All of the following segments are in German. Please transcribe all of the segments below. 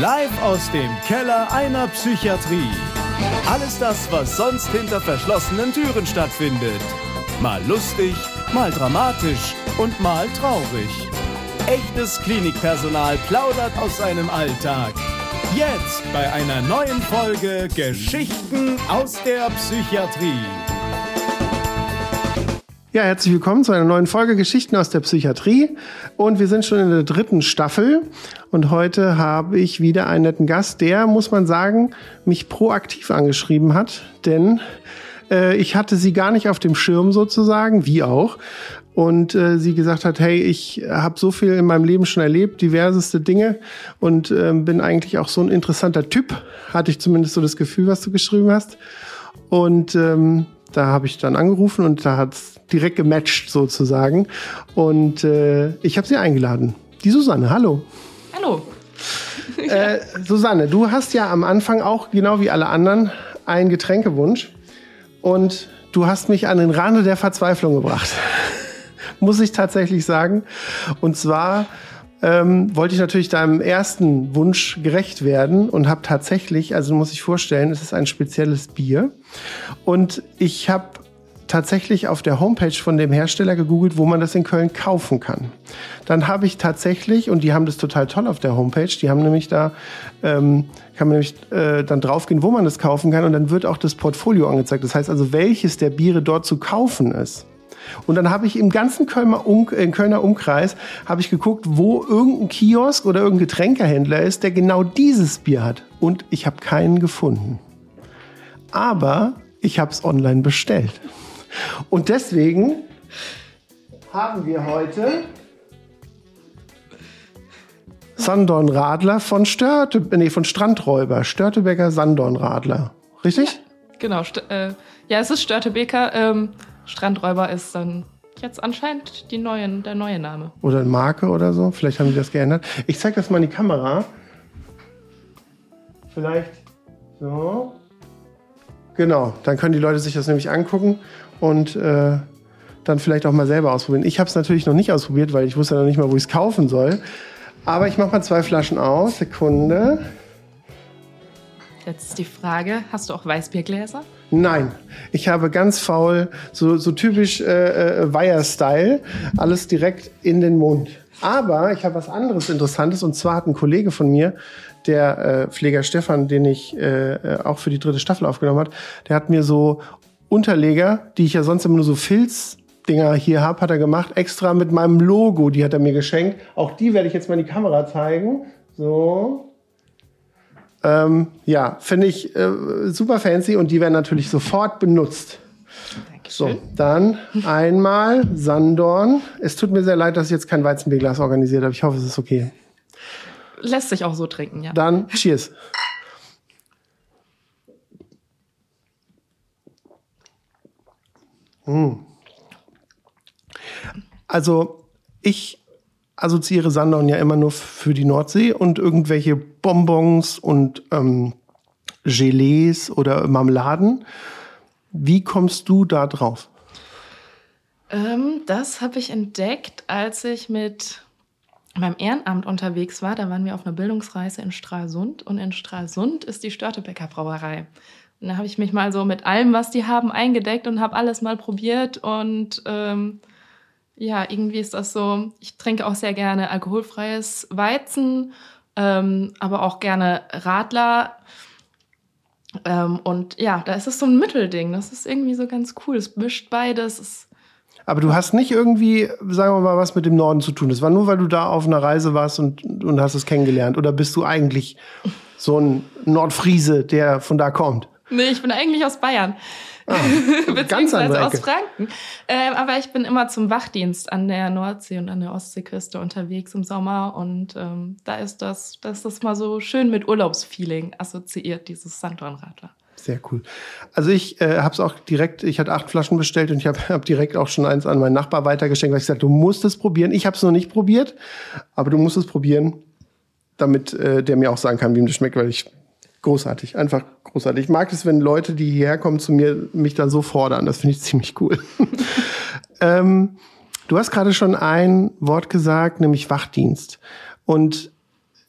Live aus dem Keller einer Psychiatrie. Alles das, was sonst hinter verschlossenen Türen stattfindet. Mal lustig, mal dramatisch und mal traurig. Echtes Klinikpersonal plaudert aus seinem Alltag. Jetzt bei einer neuen Folge Geschichten aus der Psychiatrie. Ja, herzlich willkommen zu einer neuen Folge Geschichten aus der Psychiatrie. Und wir sind schon in der dritten Staffel. Und heute habe ich wieder einen netten Gast, der, muss man sagen, mich proaktiv angeschrieben hat. Denn äh, ich hatte sie gar nicht auf dem Schirm sozusagen, wie auch. Und äh, sie gesagt hat, hey, ich habe so viel in meinem Leben schon erlebt, diverseste Dinge und äh, bin eigentlich auch so ein interessanter Typ. Hatte ich zumindest so das Gefühl, was du geschrieben hast. Und ähm, da habe ich dann angerufen und da hat's direkt gematcht sozusagen. Und äh, ich habe sie eingeladen. Die Susanne, hallo. Hallo. äh, Susanne, du hast ja am Anfang auch, genau wie alle anderen, einen Getränkewunsch. Und du hast mich an den Rande der Verzweiflung gebracht. Muss ich tatsächlich sagen. Und zwar ähm, wollte ich natürlich deinem ersten Wunsch gerecht werden und habe tatsächlich, also muss ich vorstellen, es ist ein spezielles Bier. Und ich habe tatsächlich auf der Homepage von dem Hersteller gegoogelt, wo man das in Köln kaufen kann. Dann habe ich tatsächlich, und die haben das total toll auf der Homepage, die haben nämlich da, ähm, kann man nämlich äh, dann draufgehen, wo man das kaufen kann und dann wird auch das Portfolio angezeigt. Das heißt also, welches der Biere dort zu kaufen ist. Und dann habe ich im ganzen Kölner, um, äh, Kölner Umkreis habe ich geguckt, wo irgendein Kiosk oder irgendein Getränkehändler ist, der genau dieses Bier hat. Und ich habe keinen gefunden. Aber ich habe es online bestellt. Und deswegen haben wir heute Sandornradler von Störte, nee, von Strandräuber, Störtebecker Sandornradler. Richtig? Genau, st äh, ja, es ist Störtebeker. Ähm, Strandräuber ist dann jetzt anscheinend die neuen, der neue Name. Oder eine Marke oder so. Vielleicht haben die das geändert. Ich zeige das mal in die Kamera. Vielleicht so. Genau, dann können die Leute sich das nämlich angucken und äh, dann vielleicht auch mal selber ausprobieren. Ich habe es natürlich noch nicht ausprobiert, weil ich wusste noch nicht mal, wo ich es kaufen soll. Aber ich mache mal zwei Flaschen aus. Sekunde. Jetzt ist die Frage, hast du auch Weißbiergläser? Nein, ich habe ganz faul, so, so typisch äh, äh, Weiher-Style, alles direkt in den Mund. Aber ich habe was anderes Interessantes und zwar hat ein Kollege von mir, der äh, Pfleger Stefan, den ich äh, äh auch für die dritte Staffel aufgenommen hat, der hat mir so Unterleger, die ich ja sonst immer nur so Filzdinger hier habe, hat er gemacht, extra mit meinem Logo, die hat er mir geschenkt. Auch die werde ich jetzt mal in die Kamera zeigen. So. Ähm, ja, finde ich äh, super fancy und die werden natürlich sofort benutzt. So, dann einmal Sandorn. Es tut mir sehr leid, dass ich jetzt kein Weizenbierglas organisiert habe. Ich hoffe, es ist okay. Lässt sich auch so trinken, ja. Dann Cheers. Hm. Also ich assoziiere Sandown ja immer nur für die Nordsee und irgendwelche Bonbons und ähm, Gelees oder Marmeladen. Wie kommst du da drauf? Ähm, das habe ich entdeckt, als ich mit meinem Ehrenamt unterwegs war. Da waren wir auf einer Bildungsreise in Stralsund und in Stralsund ist die Störtebecker Brauerei. Und da habe ich mich mal so mit allem, was die haben, eingedeckt und habe alles mal probiert. Und ähm, ja, irgendwie ist das so, ich trinke auch sehr gerne alkoholfreies Weizen, ähm, aber auch gerne Radler. Ähm, und ja, da ist es so ein Mittelding. Das ist irgendwie so ganz cool. Es mischt beides. Es aber du hast nicht irgendwie, sagen wir mal, was mit dem Norden zu tun. Das war nur, weil du da auf einer Reise warst und, und hast es kennengelernt. Oder bist du eigentlich so ein Nordfriese, der von da kommt? Nee, ich bin eigentlich aus Bayern. Ah, Beziehungsweise aus Franken. Ähm, aber ich bin immer zum Wachdienst an der Nordsee und an der Ostseeküste unterwegs im Sommer. Und ähm, da ist das, das ist das mal so schön mit Urlaubsfeeling assoziiert, dieses Sanddornradler. Sehr cool. Also ich äh, habe es auch direkt, ich hatte acht Flaschen bestellt und ich habe hab direkt auch schon eins an meinen Nachbar weitergeschenkt, weil ich gesagt, du musst es probieren. Ich habe es noch nicht probiert, aber du musst es probieren, damit äh, der mir auch sagen kann, wie ihm das schmeckt, weil ich großartig, einfach großartig. Ich mag es, wenn Leute, die hierher kommen zu mir, mich dann so fordern. Das finde ich ziemlich cool. ähm, du hast gerade schon ein Wort gesagt, nämlich Wachdienst. Und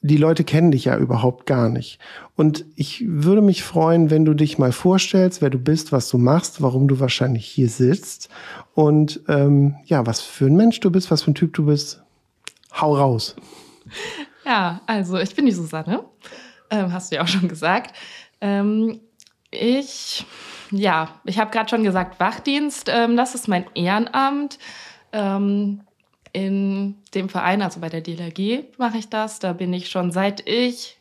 die Leute kennen dich ja überhaupt gar nicht. Und ich würde mich freuen, wenn du dich mal vorstellst, wer du bist, was du machst, warum du wahrscheinlich hier sitzt und ähm, ja, was für ein Mensch du bist, was für ein Typ du bist. Hau raus. Ja, also ich bin die Susanne, ähm, hast du ja auch schon gesagt. Ähm, ich, ja, ich habe gerade schon gesagt, Wachdienst, ähm, das ist mein Ehrenamt. Ähm, in dem Verein, also bei der DLRG, mache ich das. Da bin ich schon seit ich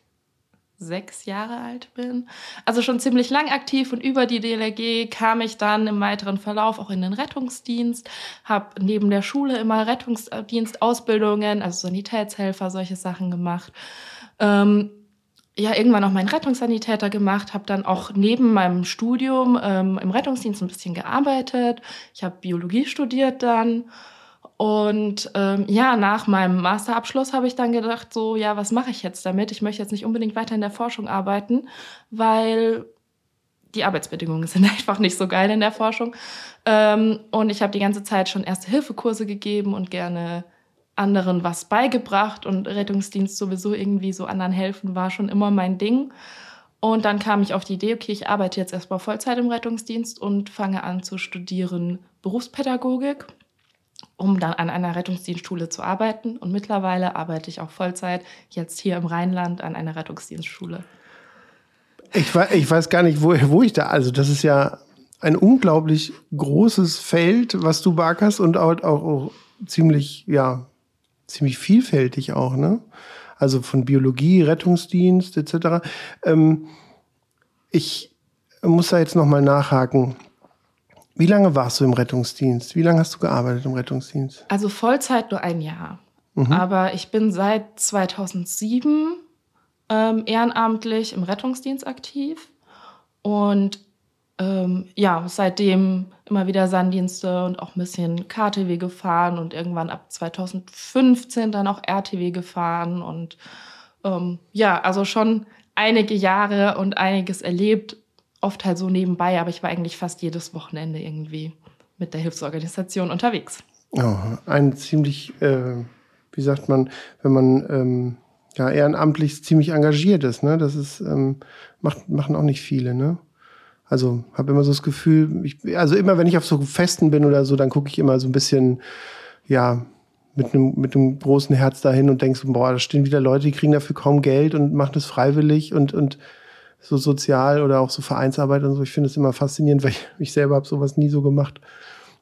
sechs Jahre alt bin. Also schon ziemlich lang aktiv und über die DLRG kam ich dann im weiteren Verlauf auch in den Rettungsdienst, habe neben der Schule immer Rettungsdienstausbildungen, also Sanitätshelfer, solche Sachen gemacht. Ähm, ja, irgendwann auch meinen Rettungssanitäter gemacht, habe dann auch neben meinem Studium ähm, im Rettungsdienst ein bisschen gearbeitet. Ich habe Biologie studiert dann und ähm, ja, nach meinem Masterabschluss habe ich dann gedacht, so, ja, was mache ich jetzt damit? Ich möchte jetzt nicht unbedingt weiter in der Forschung arbeiten, weil die Arbeitsbedingungen sind einfach nicht so geil in der Forschung. Ähm, und ich habe die ganze Zeit schon Erste-Hilfe-Kurse gegeben und gerne anderen was beigebracht und Rettungsdienst sowieso irgendwie so anderen helfen war schon immer mein Ding. Und dann kam ich auf die Idee, okay, ich arbeite jetzt erstmal Vollzeit im Rettungsdienst und fange an zu studieren Berufspädagogik um dann an einer Rettungsdienstschule zu arbeiten. Und mittlerweile arbeite ich auch Vollzeit jetzt hier im Rheinland an einer Rettungsdienstschule. Ich weiß, ich weiß gar nicht, wo, wo ich da, also das ist ja ein unglaublich großes Feld, was du barkerst und auch, auch, auch ziemlich, ja, ziemlich vielfältig auch, ne? Also von Biologie, Rettungsdienst etc. Ähm, ich muss da jetzt noch mal nachhaken. Wie lange warst du im Rettungsdienst? Wie lange hast du gearbeitet im Rettungsdienst? Also Vollzeit nur ein Jahr. Mhm. Aber ich bin seit 2007 ähm, ehrenamtlich im Rettungsdienst aktiv. Und ähm, ja, seitdem immer wieder Sanddienste und auch ein bisschen KTW gefahren und irgendwann ab 2015 dann auch RTW gefahren. Und ähm, ja, also schon einige Jahre und einiges erlebt oft halt so nebenbei, aber ich war eigentlich fast jedes Wochenende irgendwie mit der Hilfsorganisation unterwegs. Oh, ein ziemlich, äh, wie sagt man, wenn man ähm, ja ehrenamtlich ziemlich engagiert ist, ne? Das ist ähm, macht, machen auch nicht viele, ne? Also habe immer so das Gefühl, ich, also immer wenn ich auf so Festen bin oder so, dann gucke ich immer so ein bisschen, ja, mit einem, mit einem großen Herz dahin und denkst, boah, da stehen wieder Leute, die kriegen dafür kaum Geld und machen das freiwillig und, und so sozial oder auch so Vereinsarbeit und so. Ich finde es immer faszinierend, weil ich, ich selber habe sowas nie so gemacht.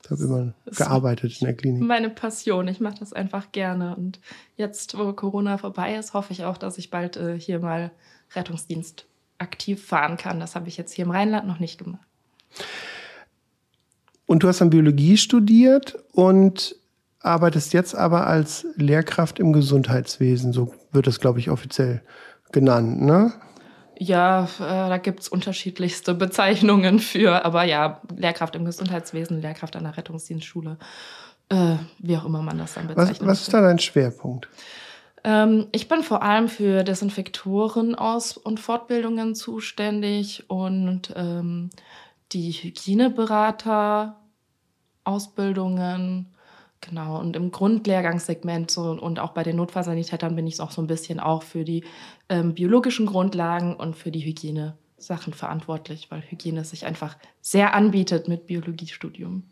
Ich habe immer gearbeitet in der Klinik. Meine Passion. Ich mache das einfach gerne. Und jetzt, wo Corona vorbei ist, hoffe ich auch, dass ich bald äh, hier mal Rettungsdienst aktiv fahren kann. Das habe ich jetzt hier im Rheinland noch nicht gemacht. Und du hast dann Biologie studiert und arbeitest jetzt aber als Lehrkraft im Gesundheitswesen. So wird das, glaube ich, offiziell genannt, ne? Ja, äh, da gibt es unterschiedlichste Bezeichnungen für, aber ja, Lehrkraft im Gesundheitswesen, Lehrkraft an der Rettungsdienstschule, äh, wie auch immer man das dann bezeichnet. Was, was ist da dein Schwerpunkt? Ähm, ich bin vor allem für Desinfektoren aus und Fortbildungen zuständig und ähm, die Hygieneberater, Ausbildungen Genau, und im Grundlehrgangssegment so, und auch bei den Notfallsanitätern bin ich auch so ein bisschen auch für die ähm, biologischen Grundlagen und für die Hygienesachen verantwortlich, weil Hygiene sich einfach sehr anbietet mit Biologiestudium.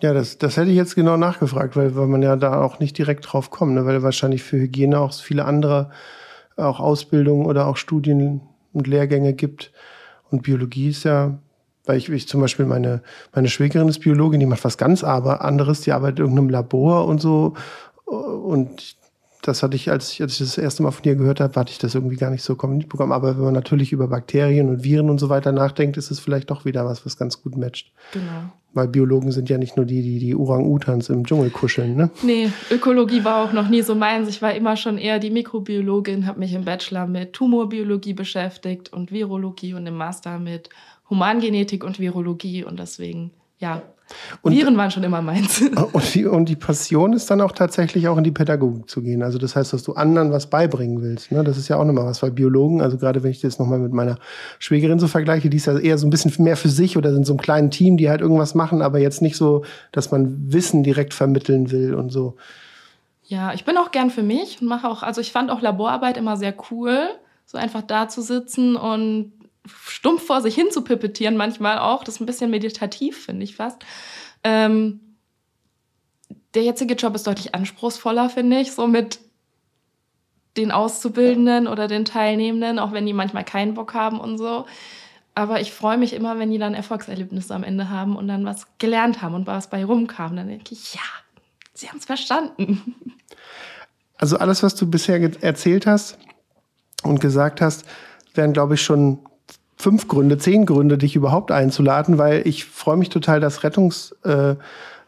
Ja, das, das hätte ich jetzt genau nachgefragt, weil, weil man ja da auch nicht direkt drauf kommt, ne? weil wahrscheinlich für Hygiene auch viele andere auch Ausbildungen oder auch Studien und Lehrgänge gibt. Und Biologie ist ja weil ich, ich zum Beispiel meine, meine Schwägerin ist Biologin, die macht was ganz aber anderes, die arbeitet in irgendeinem Labor und so. Und das hatte ich, als ich, als ich das erste Mal von dir gehört habe, hatte ich das irgendwie gar nicht so bekommen. Aber wenn man natürlich über Bakterien und Viren und so weiter nachdenkt, ist es vielleicht doch wieder was, was ganz gut matcht. Genau. Weil Biologen sind ja nicht nur die, die die Orang-Utans im Dschungel kuscheln, ne? Nee, Ökologie war auch noch nie so meins. Ich war immer schon eher die Mikrobiologin, habe mich im Bachelor mit Tumorbiologie beschäftigt und Virologie und im Master mit Humangenetik und Virologie und deswegen, ja, und, Viren waren schon immer meins. Und die, und die, Passion ist dann auch tatsächlich auch in die Pädagogik zu gehen. Also das heißt, dass du anderen was beibringen willst. Ne? Das ist ja auch nochmal was, weil Biologen, also gerade wenn ich das nochmal mit meiner Schwägerin so vergleiche, die ist ja eher so ein bisschen mehr für sich oder sind so einem kleinen Team, die halt irgendwas machen, aber jetzt nicht so, dass man Wissen direkt vermitteln will und so. Ja, ich bin auch gern für mich und mache auch, also ich fand auch Laborarbeit immer sehr cool, so einfach da zu sitzen und stumpf vor sich hin zu pipettieren manchmal auch. Das ist ein bisschen meditativ, finde ich fast. Ähm, der jetzige Job ist deutlich anspruchsvoller, finde ich, so mit den Auszubildenden oder den Teilnehmenden, auch wenn die manchmal keinen Bock haben und so. Aber ich freue mich immer, wenn die dann Erfolgserlebnisse am Ende haben und dann was gelernt haben und was bei rumkam. Dann denke ich, ja, sie haben es verstanden. Also alles, was du bisher erzählt hast und gesagt hast, wären, glaube ich, schon fünf Gründe, zehn Gründe, dich überhaupt einzuladen, weil ich freue mich total, dass Rettungs, äh,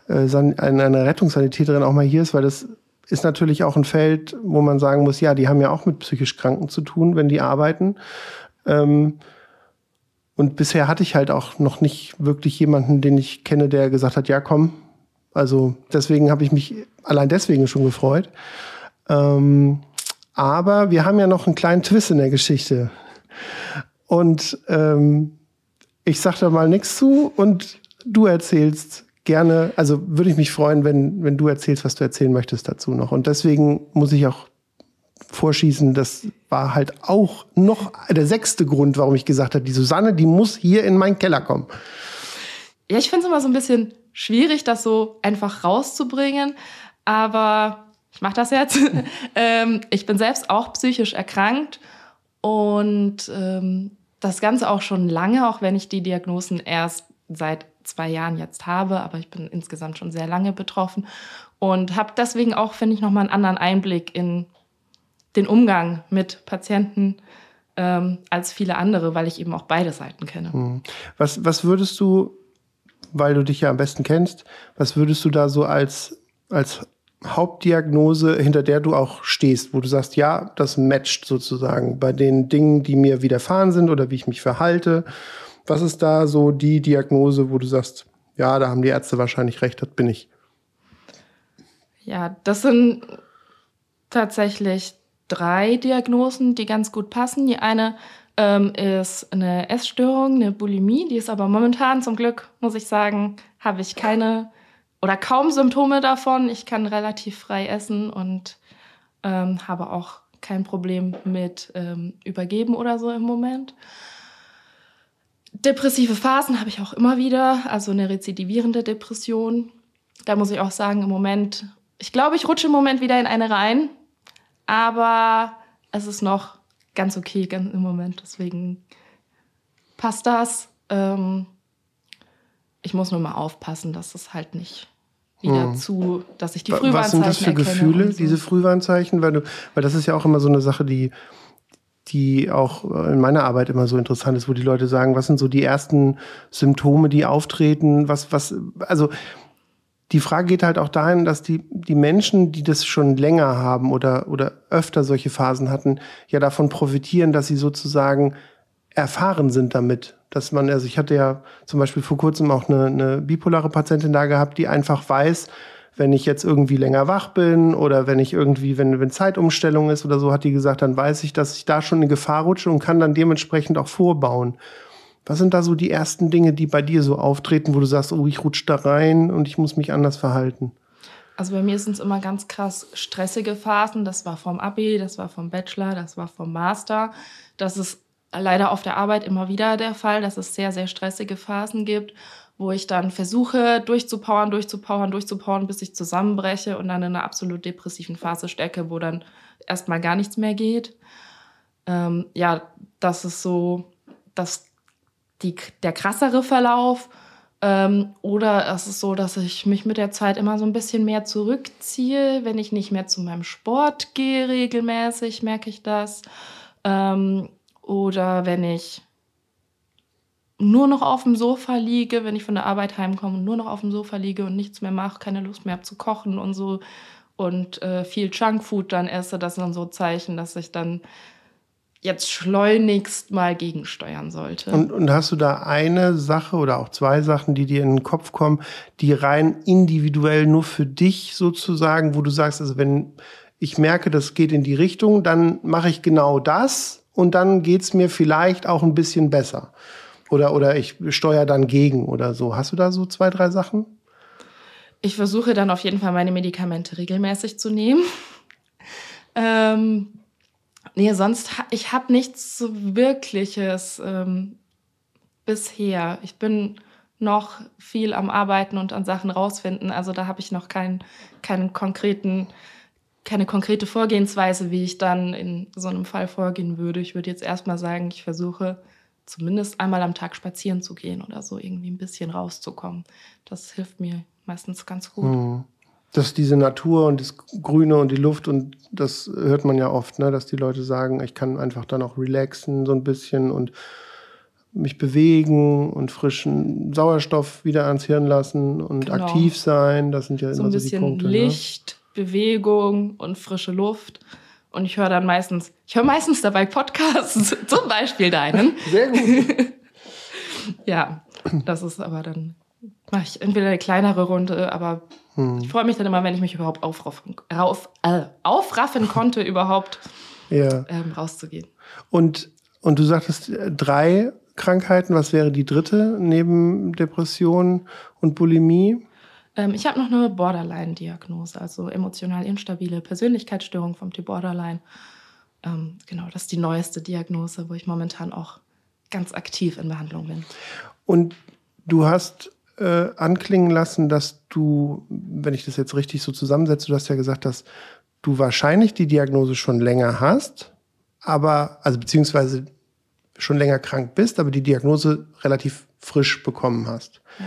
äh eine Rettungssanitäterin auch mal hier ist, weil das ist natürlich auch ein Feld, wo man sagen muss, ja, die haben ja auch mit psychisch Kranken zu tun, wenn die arbeiten. Ähm, und bisher hatte ich halt auch noch nicht wirklich jemanden, den ich kenne, der gesagt hat, ja, komm. Also deswegen habe ich mich allein deswegen schon gefreut. Ähm, aber wir haben ja noch einen kleinen Twist in der Geschichte. Und ähm, ich sag da mal nichts zu und du erzählst gerne, also würde ich mich freuen, wenn, wenn du erzählst, was du erzählen möchtest dazu noch. Und deswegen muss ich auch vorschießen, das war halt auch noch der sechste Grund, warum ich gesagt habe, die Susanne, die muss hier in meinen Keller kommen. Ja, ich finde es immer so ein bisschen schwierig, das so einfach rauszubringen, aber ich mache das jetzt. ähm, ich bin selbst auch psychisch erkrankt und ähm, das Ganze auch schon lange, auch wenn ich die Diagnosen erst seit zwei Jahren jetzt habe, aber ich bin insgesamt schon sehr lange betroffen und habe deswegen auch, finde ich, nochmal einen anderen Einblick in den Umgang mit Patienten ähm, als viele andere, weil ich eben auch beide Seiten kenne. Hm. Was, was würdest du, weil du dich ja am besten kennst, was würdest du da so als, als Hauptdiagnose, hinter der du auch stehst, wo du sagst, ja, das matcht sozusagen bei den Dingen, die mir widerfahren sind oder wie ich mich verhalte. Was ist da so die Diagnose, wo du sagst, ja, da haben die Ärzte wahrscheinlich recht, das bin ich? Ja, das sind tatsächlich drei Diagnosen, die ganz gut passen. Die eine ähm, ist eine Essstörung, eine Bulimie, die ist aber momentan zum Glück, muss ich sagen, habe ich keine oder kaum Symptome davon. Ich kann relativ frei essen und ähm, habe auch kein Problem mit ähm, Übergeben oder so im Moment. Depressive Phasen habe ich auch immer wieder, also eine rezidivierende Depression. Da muss ich auch sagen, im Moment, ich glaube, ich rutsche im Moment wieder in eine rein, aber es ist noch ganz okay im Moment, deswegen passt das. Ähm, ich muss nur mal aufpassen, dass es halt nicht wieder hm. zu, dass ich die Frühwarnzeichen Was sind das für Gefühle, so. diese Frühwarnzeichen? Weil, du, weil das ist ja auch immer so eine Sache, die, die auch in meiner Arbeit immer so interessant ist, wo die Leute sagen, was sind so die ersten Symptome, die auftreten? Was, was, also die Frage geht halt auch dahin, dass die, die Menschen, die das schon länger haben oder, oder öfter solche Phasen hatten, ja davon profitieren, dass sie sozusagen erfahren sind damit. Dass man, also ich hatte ja zum Beispiel vor kurzem auch eine, eine bipolare Patientin da gehabt, die einfach weiß, wenn ich jetzt irgendwie länger wach bin oder wenn ich irgendwie, wenn, wenn Zeitumstellung ist oder so, hat die gesagt, dann weiß ich, dass ich da schon in Gefahr rutsche und kann dann dementsprechend auch vorbauen. Was sind da so die ersten Dinge, die bei dir so auftreten, wo du sagst, oh, ich rutsche da rein und ich muss mich anders verhalten? Also bei mir sind es immer ganz krass stressige Phasen. Das war vom Abi, das war vom Bachelor, das war vom Master. Das ist leider auf der Arbeit immer wieder der Fall, dass es sehr, sehr stressige Phasen gibt, wo ich dann versuche, durchzupowern, durchzupowern, durchzupowern, bis ich zusammenbreche und dann in einer absolut depressiven Phase stecke, wo dann erstmal gar nichts mehr geht. Ähm, ja, das ist so das, die, der krassere Verlauf. Ähm, oder es ist so, dass ich mich mit der Zeit immer so ein bisschen mehr zurückziehe. Wenn ich nicht mehr zu meinem Sport gehe regelmäßig, merke ich das. Ähm, oder wenn ich nur noch auf dem Sofa liege, wenn ich von der Arbeit heimkomme und nur noch auf dem Sofa liege und nichts mehr mache, keine Lust mehr habe zu kochen und so und äh, viel Junkfood dann esse, das sind so Zeichen, dass ich dann jetzt schleunigst mal gegensteuern sollte. Und, und hast du da eine Sache oder auch zwei Sachen, die dir in den Kopf kommen, die rein individuell nur für dich sozusagen, wo du sagst, also wenn ich merke, das geht in die Richtung, dann mache ich genau das und dann geht's mir vielleicht auch ein bisschen besser. Oder, oder ich steuere dann gegen oder so. Hast du da so zwei, drei Sachen? ich versuche dann auf jeden Fall meine Medikamente regelmäßig zu nehmen. ähm, nee, sonst, ich habe nichts Wirkliches ähm, bisher. Ich bin noch viel am Arbeiten und an Sachen rausfinden. Also da habe ich noch keinen, keinen konkreten, keine konkrete Vorgehensweise, wie ich dann in so einem Fall vorgehen würde. Ich würde jetzt erstmal sagen, ich versuche zumindest einmal am Tag spazieren zu gehen oder so irgendwie ein bisschen rauszukommen. Das hilft mir meistens ganz gut. Mhm. Dass diese Natur und das Grüne und die Luft und das hört man ja oft, ne, dass die Leute sagen, ich kann einfach dann auch relaxen so ein bisschen und mich bewegen und frischen Sauerstoff wieder ans Hirn lassen und genau. aktiv sein. Das sind ja so immer so die Punkte. Ne? Licht, ne? Bewegung und frische Luft. Und ich höre dann meistens, ich höre meistens dabei Podcasts, zum Beispiel deinen. Sehr gut. ja, das ist aber dann, mache ich entweder eine kleinere Runde, aber hm. ich freue mich dann immer, wenn ich mich überhaupt aufraffen, rauf, äh, aufraffen konnte, überhaupt ja. ähm, rauszugehen. Und, und du sagtest äh, drei Krankheiten. Was wäre die dritte neben Depression und Bulimie? Ähm, ich habe noch eine Borderline-Diagnose, also emotional instabile Persönlichkeitsstörung vom Typ Borderline. Ähm, genau, das ist die neueste Diagnose, wo ich momentan auch ganz aktiv in Behandlung bin. Und du hast äh, anklingen lassen, dass du, wenn ich das jetzt richtig so zusammensetze, du hast ja gesagt, dass du wahrscheinlich die Diagnose schon länger hast, aber, also beziehungsweise schon länger krank bist, aber die Diagnose relativ frisch bekommen hast. Ja.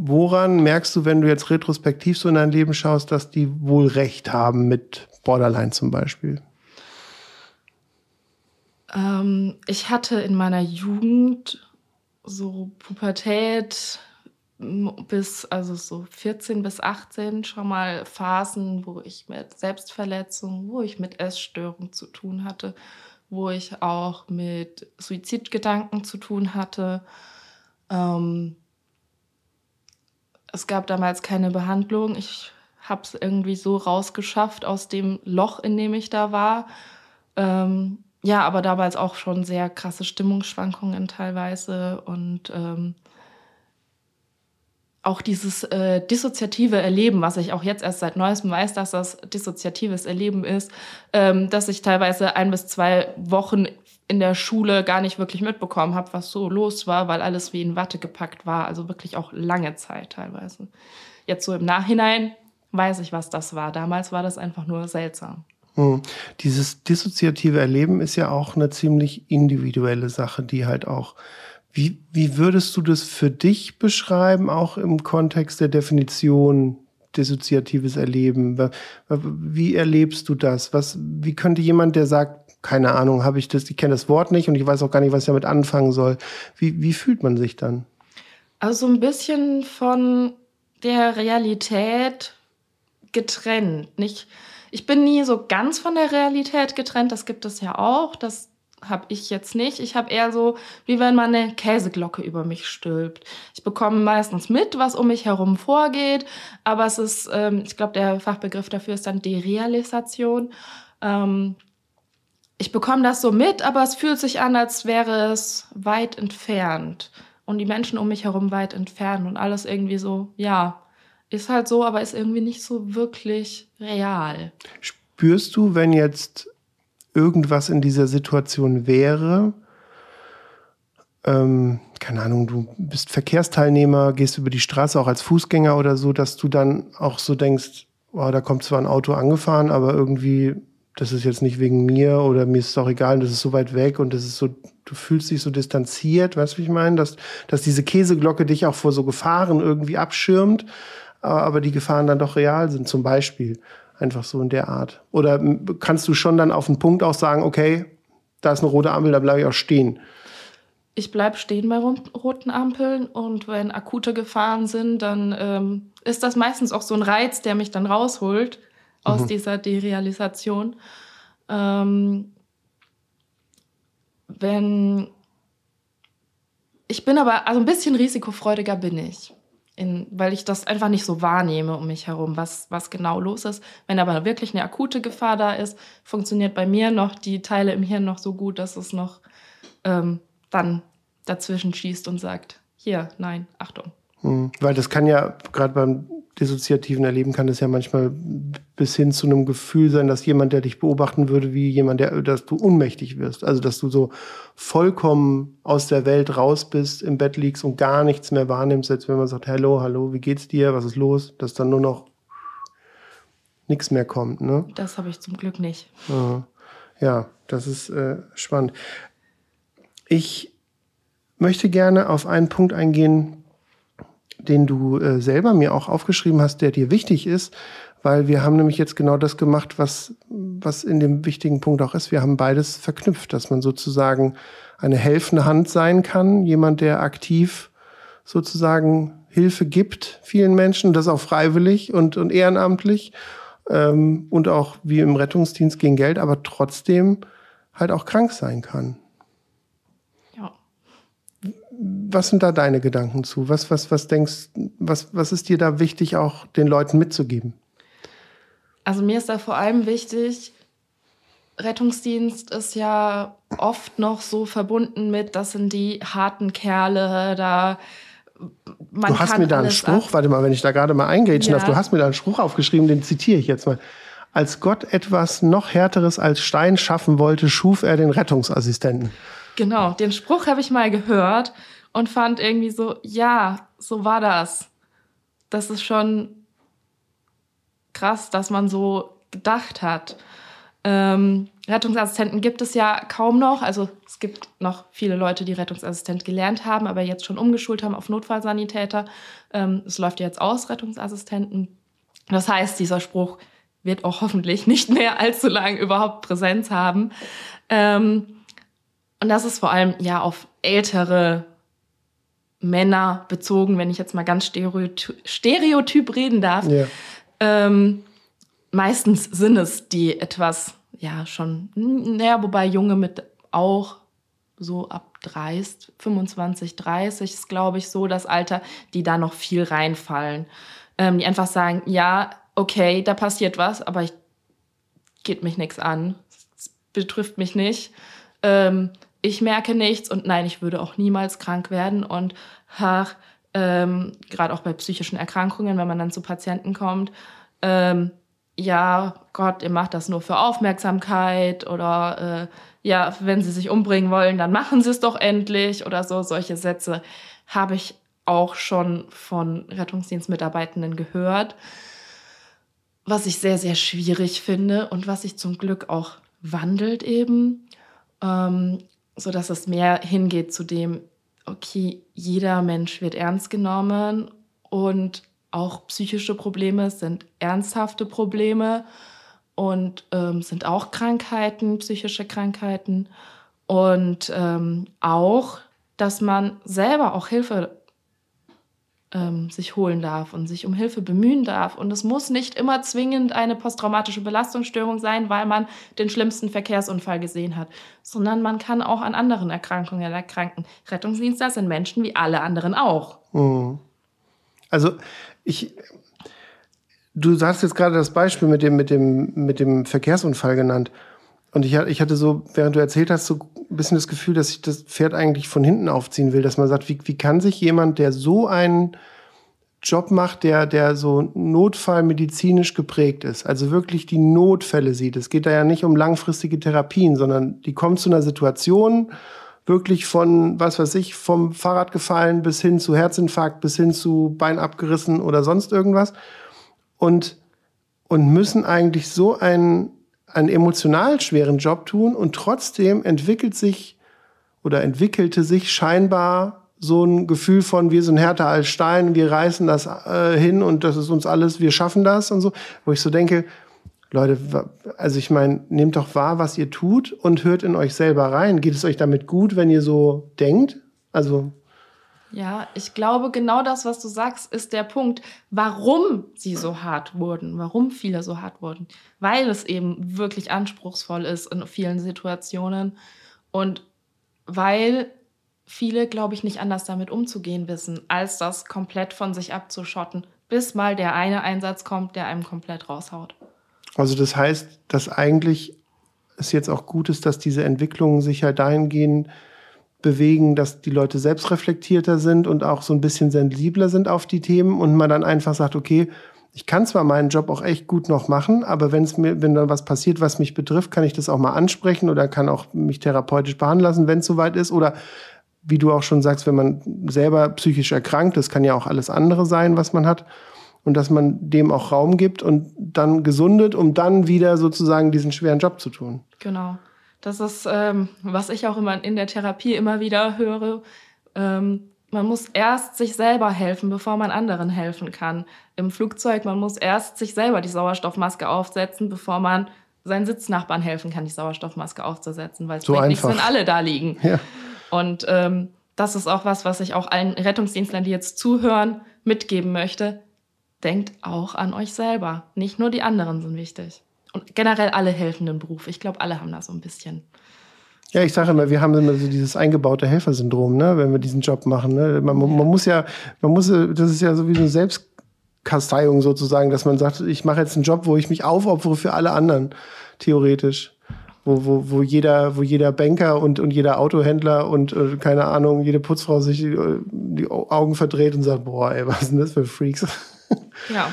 Woran merkst du, wenn du jetzt retrospektiv so in dein Leben schaust, dass die wohl recht haben mit Borderline zum Beispiel? Ähm, ich hatte in meiner Jugend so Pubertät bis, also so 14 bis 18 schon mal Phasen, wo ich mit Selbstverletzung, wo ich mit Essstörung zu tun hatte wo ich auch mit Suizidgedanken zu tun hatte. Ähm, es gab damals keine Behandlung. Ich habe es irgendwie so rausgeschafft aus dem Loch, in dem ich da war. Ähm, ja, aber damals auch schon sehr krasse Stimmungsschwankungen teilweise und ähm, auch dieses äh, dissoziative Erleben, was ich auch jetzt erst seit neuestem weiß, dass das dissoziatives Erleben ist, ähm, dass ich teilweise ein bis zwei Wochen in der Schule gar nicht wirklich mitbekommen habe, was so los war, weil alles wie in Watte gepackt war. Also wirklich auch lange Zeit teilweise. Jetzt so im Nachhinein weiß ich, was das war. Damals war das einfach nur seltsam. Hm. Dieses dissoziative Erleben ist ja auch eine ziemlich individuelle Sache, die halt auch wie, wie würdest du das für dich beschreiben, auch im Kontext der Definition dissoziatives Erleben? Wie erlebst du das? Was, wie könnte jemand, der sagt, keine Ahnung, habe ich das, ich kenne das Wort nicht und ich weiß auch gar nicht, was ich damit anfangen soll. Wie, wie fühlt man sich dann? Also so ein bisschen von der Realität getrennt. Nicht, ich bin nie so ganz von der Realität getrennt, das gibt es ja auch, dass habe ich jetzt nicht. Ich habe eher so, wie wenn man eine Käseglocke über mich stülpt. Ich bekomme meistens mit, was um mich herum vorgeht, aber es ist, ähm, ich glaube, der Fachbegriff dafür ist dann Derealisation. Ähm, ich bekomme das so mit, aber es fühlt sich an, als wäre es weit entfernt und die Menschen um mich herum weit entfernt und alles irgendwie so, ja, ist halt so, aber ist irgendwie nicht so wirklich real. Spürst du, wenn jetzt irgendwas in dieser Situation wäre, ähm, keine Ahnung, du bist Verkehrsteilnehmer, gehst über die Straße auch als Fußgänger oder so, dass du dann auch so denkst, oh, da kommt zwar ein Auto angefahren, aber irgendwie, das ist jetzt nicht wegen mir oder mir ist es auch egal, das ist so weit weg und das ist so, du fühlst dich so distanziert, weißt du, wie ich meine? Dass, dass diese Käseglocke dich auch vor so Gefahren irgendwie abschirmt, aber die Gefahren dann doch real sind, zum Beispiel. Einfach so in der Art. Oder kannst du schon dann auf den Punkt auch sagen, okay, da ist eine rote Ampel, da bleibe ich auch stehen? Ich bleibe stehen bei roten Ampeln und wenn akute Gefahren sind, dann ähm, ist das meistens auch so ein Reiz, der mich dann rausholt aus mhm. dieser Derealisation. Ähm, wenn ich bin aber, also ein bisschen risikofreudiger bin ich in, weil ich das einfach nicht so wahrnehme um mich herum, was, was genau los ist. Wenn aber wirklich eine akute Gefahr da ist, funktioniert bei mir noch die Teile im Hirn noch so gut, dass es noch ähm, dann dazwischen schießt und sagt, hier, nein, Achtung. Hm, weil das kann ja gerade beim dissoziativen Erleben kann es ja manchmal bis hin zu einem Gefühl sein, dass jemand, der dich beobachten würde, wie jemand, der, dass du ohnmächtig wirst. Also, dass du so vollkommen aus der Welt raus bist, im Bett liegst und gar nichts mehr wahrnimmst, als wenn man sagt, hallo, hallo, wie geht's dir, was ist los? Dass dann nur noch nichts mehr kommt, ne? Das habe ich zum Glück nicht. Ja, ja das ist äh, spannend. Ich möchte gerne auf einen Punkt eingehen, den du äh, selber mir auch aufgeschrieben hast, der dir wichtig ist, weil wir haben nämlich jetzt genau das gemacht, was, was in dem wichtigen Punkt auch ist. Wir haben beides verknüpft, dass man sozusagen eine helfende Hand sein kann, jemand, der aktiv sozusagen Hilfe gibt vielen Menschen, das auch freiwillig und, und ehrenamtlich ähm, und auch wie im Rettungsdienst gegen Geld, aber trotzdem halt auch krank sein kann was sind da deine Gedanken zu? Was, was, was denkst, was, was ist dir da wichtig, auch den Leuten mitzugeben? Also mir ist da vor allem wichtig, Rettungsdienst ist ja oft noch so verbunden mit, das sind die harten Kerle, da man Du hast mir da einen Spruch, ab. warte mal, wenn ich da gerade mal eingrätschen ja. darf, du hast mir da einen Spruch aufgeschrieben, den zitiere ich jetzt mal. Als Gott etwas noch härteres als Stein schaffen wollte, schuf er den Rettungsassistenten. Genau, den Spruch habe ich mal gehört und fand irgendwie so, ja, so war das. Das ist schon krass, dass man so gedacht hat. Ähm, Rettungsassistenten gibt es ja kaum noch. Also es gibt noch viele Leute, die Rettungsassistent gelernt haben, aber jetzt schon umgeschult haben auf Notfallsanitäter. Ähm, es läuft jetzt aus, Rettungsassistenten. Das heißt, dieser Spruch wird auch hoffentlich nicht mehr allzu lang überhaupt Präsenz haben. Ähm, und das ist vor allem ja auf ältere Männer bezogen, wenn ich jetzt mal ganz stereotyp, stereotyp reden darf. Ja. Ähm, meistens sind es die etwas, ja, schon, naja, wobei Junge mit auch so ab 30, 25, 30 ist, glaube ich, so das Alter, die da noch viel reinfallen. Ähm, die einfach sagen, ja, okay, da passiert was, aber ich geht mich nichts an. Es betrifft mich nicht. Ähm, ich merke nichts und nein, ich würde auch niemals krank werden und ach, ähm, gerade auch bei psychischen Erkrankungen, wenn man dann zu Patienten kommt, ähm, ja, Gott, ihr macht das nur für Aufmerksamkeit oder äh, ja, wenn sie sich umbringen wollen, dann machen sie es doch endlich oder so. Solche Sätze habe ich auch schon von Rettungsdienstmitarbeitenden gehört, was ich sehr, sehr schwierig finde und was sich zum Glück auch wandelt eben. Ähm, so dass es mehr hingeht zu dem, okay, jeder Mensch wird ernst genommen und auch psychische Probleme sind ernsthafte Probleme und ähm, sind auch Krankheiten, psychische Krankheiten. Und ähm, auch, dass man selber auch Hilfe ähm, sich holen darf und sich um Hilfe bemühen darf. Und es muss nicht immer zwingend eine posttraumatische Belastungsstörung sein, weil man den schlimmsten Verkehrsunfall gesehen hat, sondern man kann auch an anderen Erkrankungen erkranken. Rettungsdienstler sind Menschen wie alle anderen auch. Mhm. Also ich, du hast jetzt gerade das Beispiel mit dem, mit dem, mit dem Verkehrsunfall genannt. Und ich, ich hatte so, während du erzählt hast, so ein bisschen das Gefühl, dass ich das Pferd eigentlich von hinten aufziehen will, dass man sagt, wie, wie kann sich jemand, der so einen Job macht, der, der so notfallmedizinisch geprägt ist, also wirklich die Notfälle sieht. Es geht da ja nicht um langfristige Therapien, sondern die kommt zu einer Situation, wirklich von, was weiß ich, vom Fahrrad gefallen bis hin zu Herzinfarkt, bis hin zu Bein abgerissen oder sonst irgendwas. Und, und müssen eigentlich so einen einen emotional schweren Job tun und trotzdem entwickelt sich oder entwickelte sich scheinbar so ein Gefühl von, wir sind härter als Stein, wir reißen das äh, hin und das ist uns alles, wir schaffen das und so, wo ich so denke, Leute, also ich meine, nehmt doch wahr, was ihr tut und hört in euch selber rein. Geht es euch damit gut, wenn ihr so denkt? Also ja, ich glaube, genau das, was du sagst, ist der Punkt, warum sie so hart wurden, warum viele so hart wurden. Weil es eben wirklich anspruchsvoll ist in vielen Situationen und weil viele, glaube ich, nicht anders damit umzugehen wissen, als das komplett von sich abzuschotten, bis mal der eine Einsatz kommt, der einem komplett raushaut. Also das heißt, dass eigentlich es jetzt auch gut ist, dass diese Entwicklungen sich ja dahingehend bewegen, dass die Leute selbstreflektierter sind und auch so ein bisschen sensibler sind auf die Themen und man dann einfach sagt, okay, ich kann zwar meinen Job auch echt gut noch machen, aber wenn es mir, wenn dann was passiert, was mich betrifft, kann ich das auch mal ansprechen oder kann auch mich therapeutisch behandeln lassen, wenn es soweit ist. Oder wie du auch schon sagst, wenn man selber psychisch erkrankt, das kann ja auch alles andere sein, was man hat. Und dass man dem auch Raum gibt und dann gesundet, um dann wieder sozusagen diesen schweren Job zu tun. Genau. Das ist, ähm, was ich auch immer in der Therapie immer wieder höre. Ähm, man muss erst sich selber helfen, bevor man anderen helfen kann. Im Flugzeug, man muss erst sich selber die Sauerstoffmaske aufsetzen, bevor man seinen Sitznachbarn helfen kann, die Sauerstoffmaske aufzusetzen, weil es So bringt nichts, wenn alle da liegen. Ja. Und ähm, das ist auch was, was ich auch allen Rettungsdienstlern, die jetzt zuhören, mitgeben möchte. Denkt auch an euch selber. Nicht nur die anderen sind wichtig. Und generell alle helfenden Berufe. Ich glaube, alle haben da so ein bisschen. Ja, ich sage immer, wir haben immer so dieses eingebaute Helfersyndrom, ne, wenn wir diesen Job machen. Ne? Man, man muss ja, man muss, äh, das ist ja so wie eine Selbstkasteiung sozusagen, dass man sagt, ich mache jetzt einen Job, wo ich mich aufopfere für alle anderen, theoretisch. Wo, wo, wo, jeder, wo jeder Banker und, und jeder Autohändler und äh, keine Ahnung, jede Putzfrau sich die, die Augen verdreht und sagt, boah, ey, was sind das für Freaks? Ja,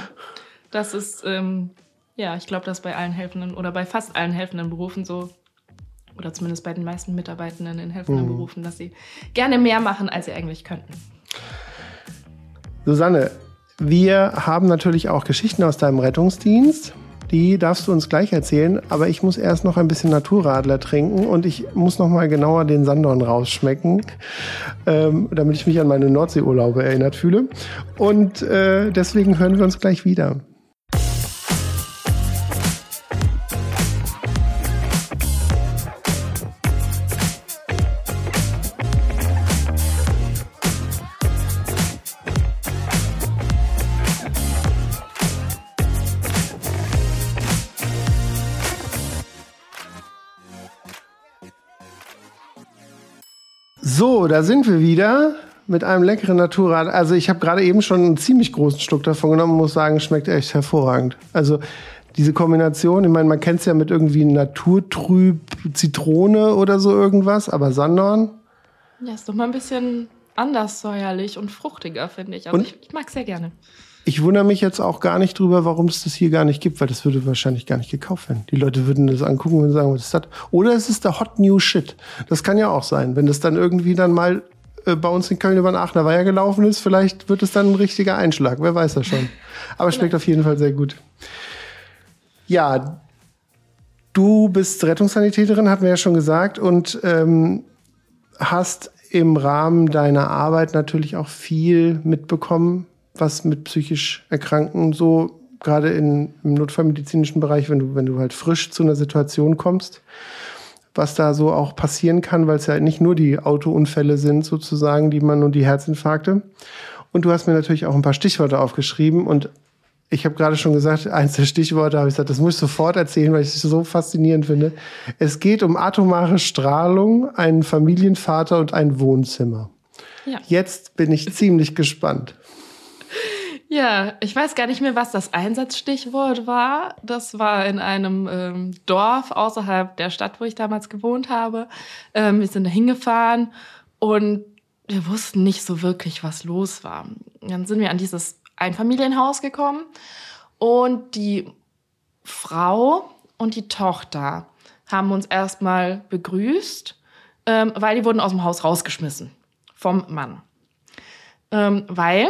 das ist, ähm, ja, ich glaube, das ist bei allen helfenden oder bei fast allen helfenden Berufen so. Oder zumindest bei den meisten Mitarbeitenden in helfenden Berufen, dass sie gerne mehr machen, als sie eigentlich könnten. Susanne, wir haben natürlich auch Geschichten aus deinem Rettungsdienst. Die darfst du uns gleich erzählen, aber ich muss erst noch ein bisschen Naturradler trinken und ich muss noch mal genauer den Sandorn rausschmecken, ähm, damit ich mich an meine Nordseeurlaube erinnert fühle. Und äh, deswegen hören wir uns gleich wieder. So, da sind wir wieder mit einem leckeren Naturrad. Also ich habe gerade eben schon einen ziemlich großen Schluck davon genommen und muss sagen, schmeckt echt hervorragend. Also diese Kombination, ich meine, man kennt es ja mit irgendwie Naturtrüb, Zitrone oder so irgendwas, aber Sandorn, Ja, ist doch mal ein bisschen anders säuerlich und fruchtiger, finde ich. Also Und- ich, ich mag sehr gerne. Ich wundere mich jetzt auch gar nicht drüber, warum es das hier gar nicht gibt, weil das würde wahrscheinlich gar nicht gekauft werden. Die Leute würden das angucken und sagen, was ist das? Oder es ist der Hot New Shit. Das kann ja auch sein. Wenn das dann irgendwie dann mal äh, bei uns in Köln über den Aachener Weiher gelaufen ist, vielleicht wird es dann ein richtiger Einschlag. Wer weiß das schon. Aber schmeckt auf jeden Fall sehr gut. Ja, du bist Rettungssanitäterin, hatten wir ja schon gesagt, und ähm, hast im Rahmen deiner Arbeit natürlich auch viel mitbekommen, was mit psychisch Erkrankten so, gerade in, im notfallmedizinischen Bereich, wenn du, wenn du halt frisch zu einer Situation kommst, was da so auch passieren kann, weil es ja nicht nur die Autounfälle sind sozusagen, die man und die Herzinfarkte. Und du hast mir natürlich auch ein paar Stichworte aufgeschrieben und ich habe gerade schon gesagt, eins der Stichworte habe ich gesagt, das muss ich sofort erzählen, weil ich es so faszinierend finde. Es geht um atomare Strahlung, einen Familienvater und ein Wohnzimmer. Ja. Jetzt bin ich ziemlich gespannt. Ja, ich weiß gar nicht mehr, was das Einsatzstichwort war. Das war in einem ähm, Dorf außerhalb der Stadt, wo ich damals gewohnt habe. Ähm, wir sind da hingefahren und wir wussten nicht so wirklich, was los war. Dann sind wir an dieses Einfamilienhaus gekommen und die Frau und die Tochter haben uns erstmal begrüßt, ähm, weil die wurden aus dem Haus rausgeschmissen vom Mann. Ähm, weil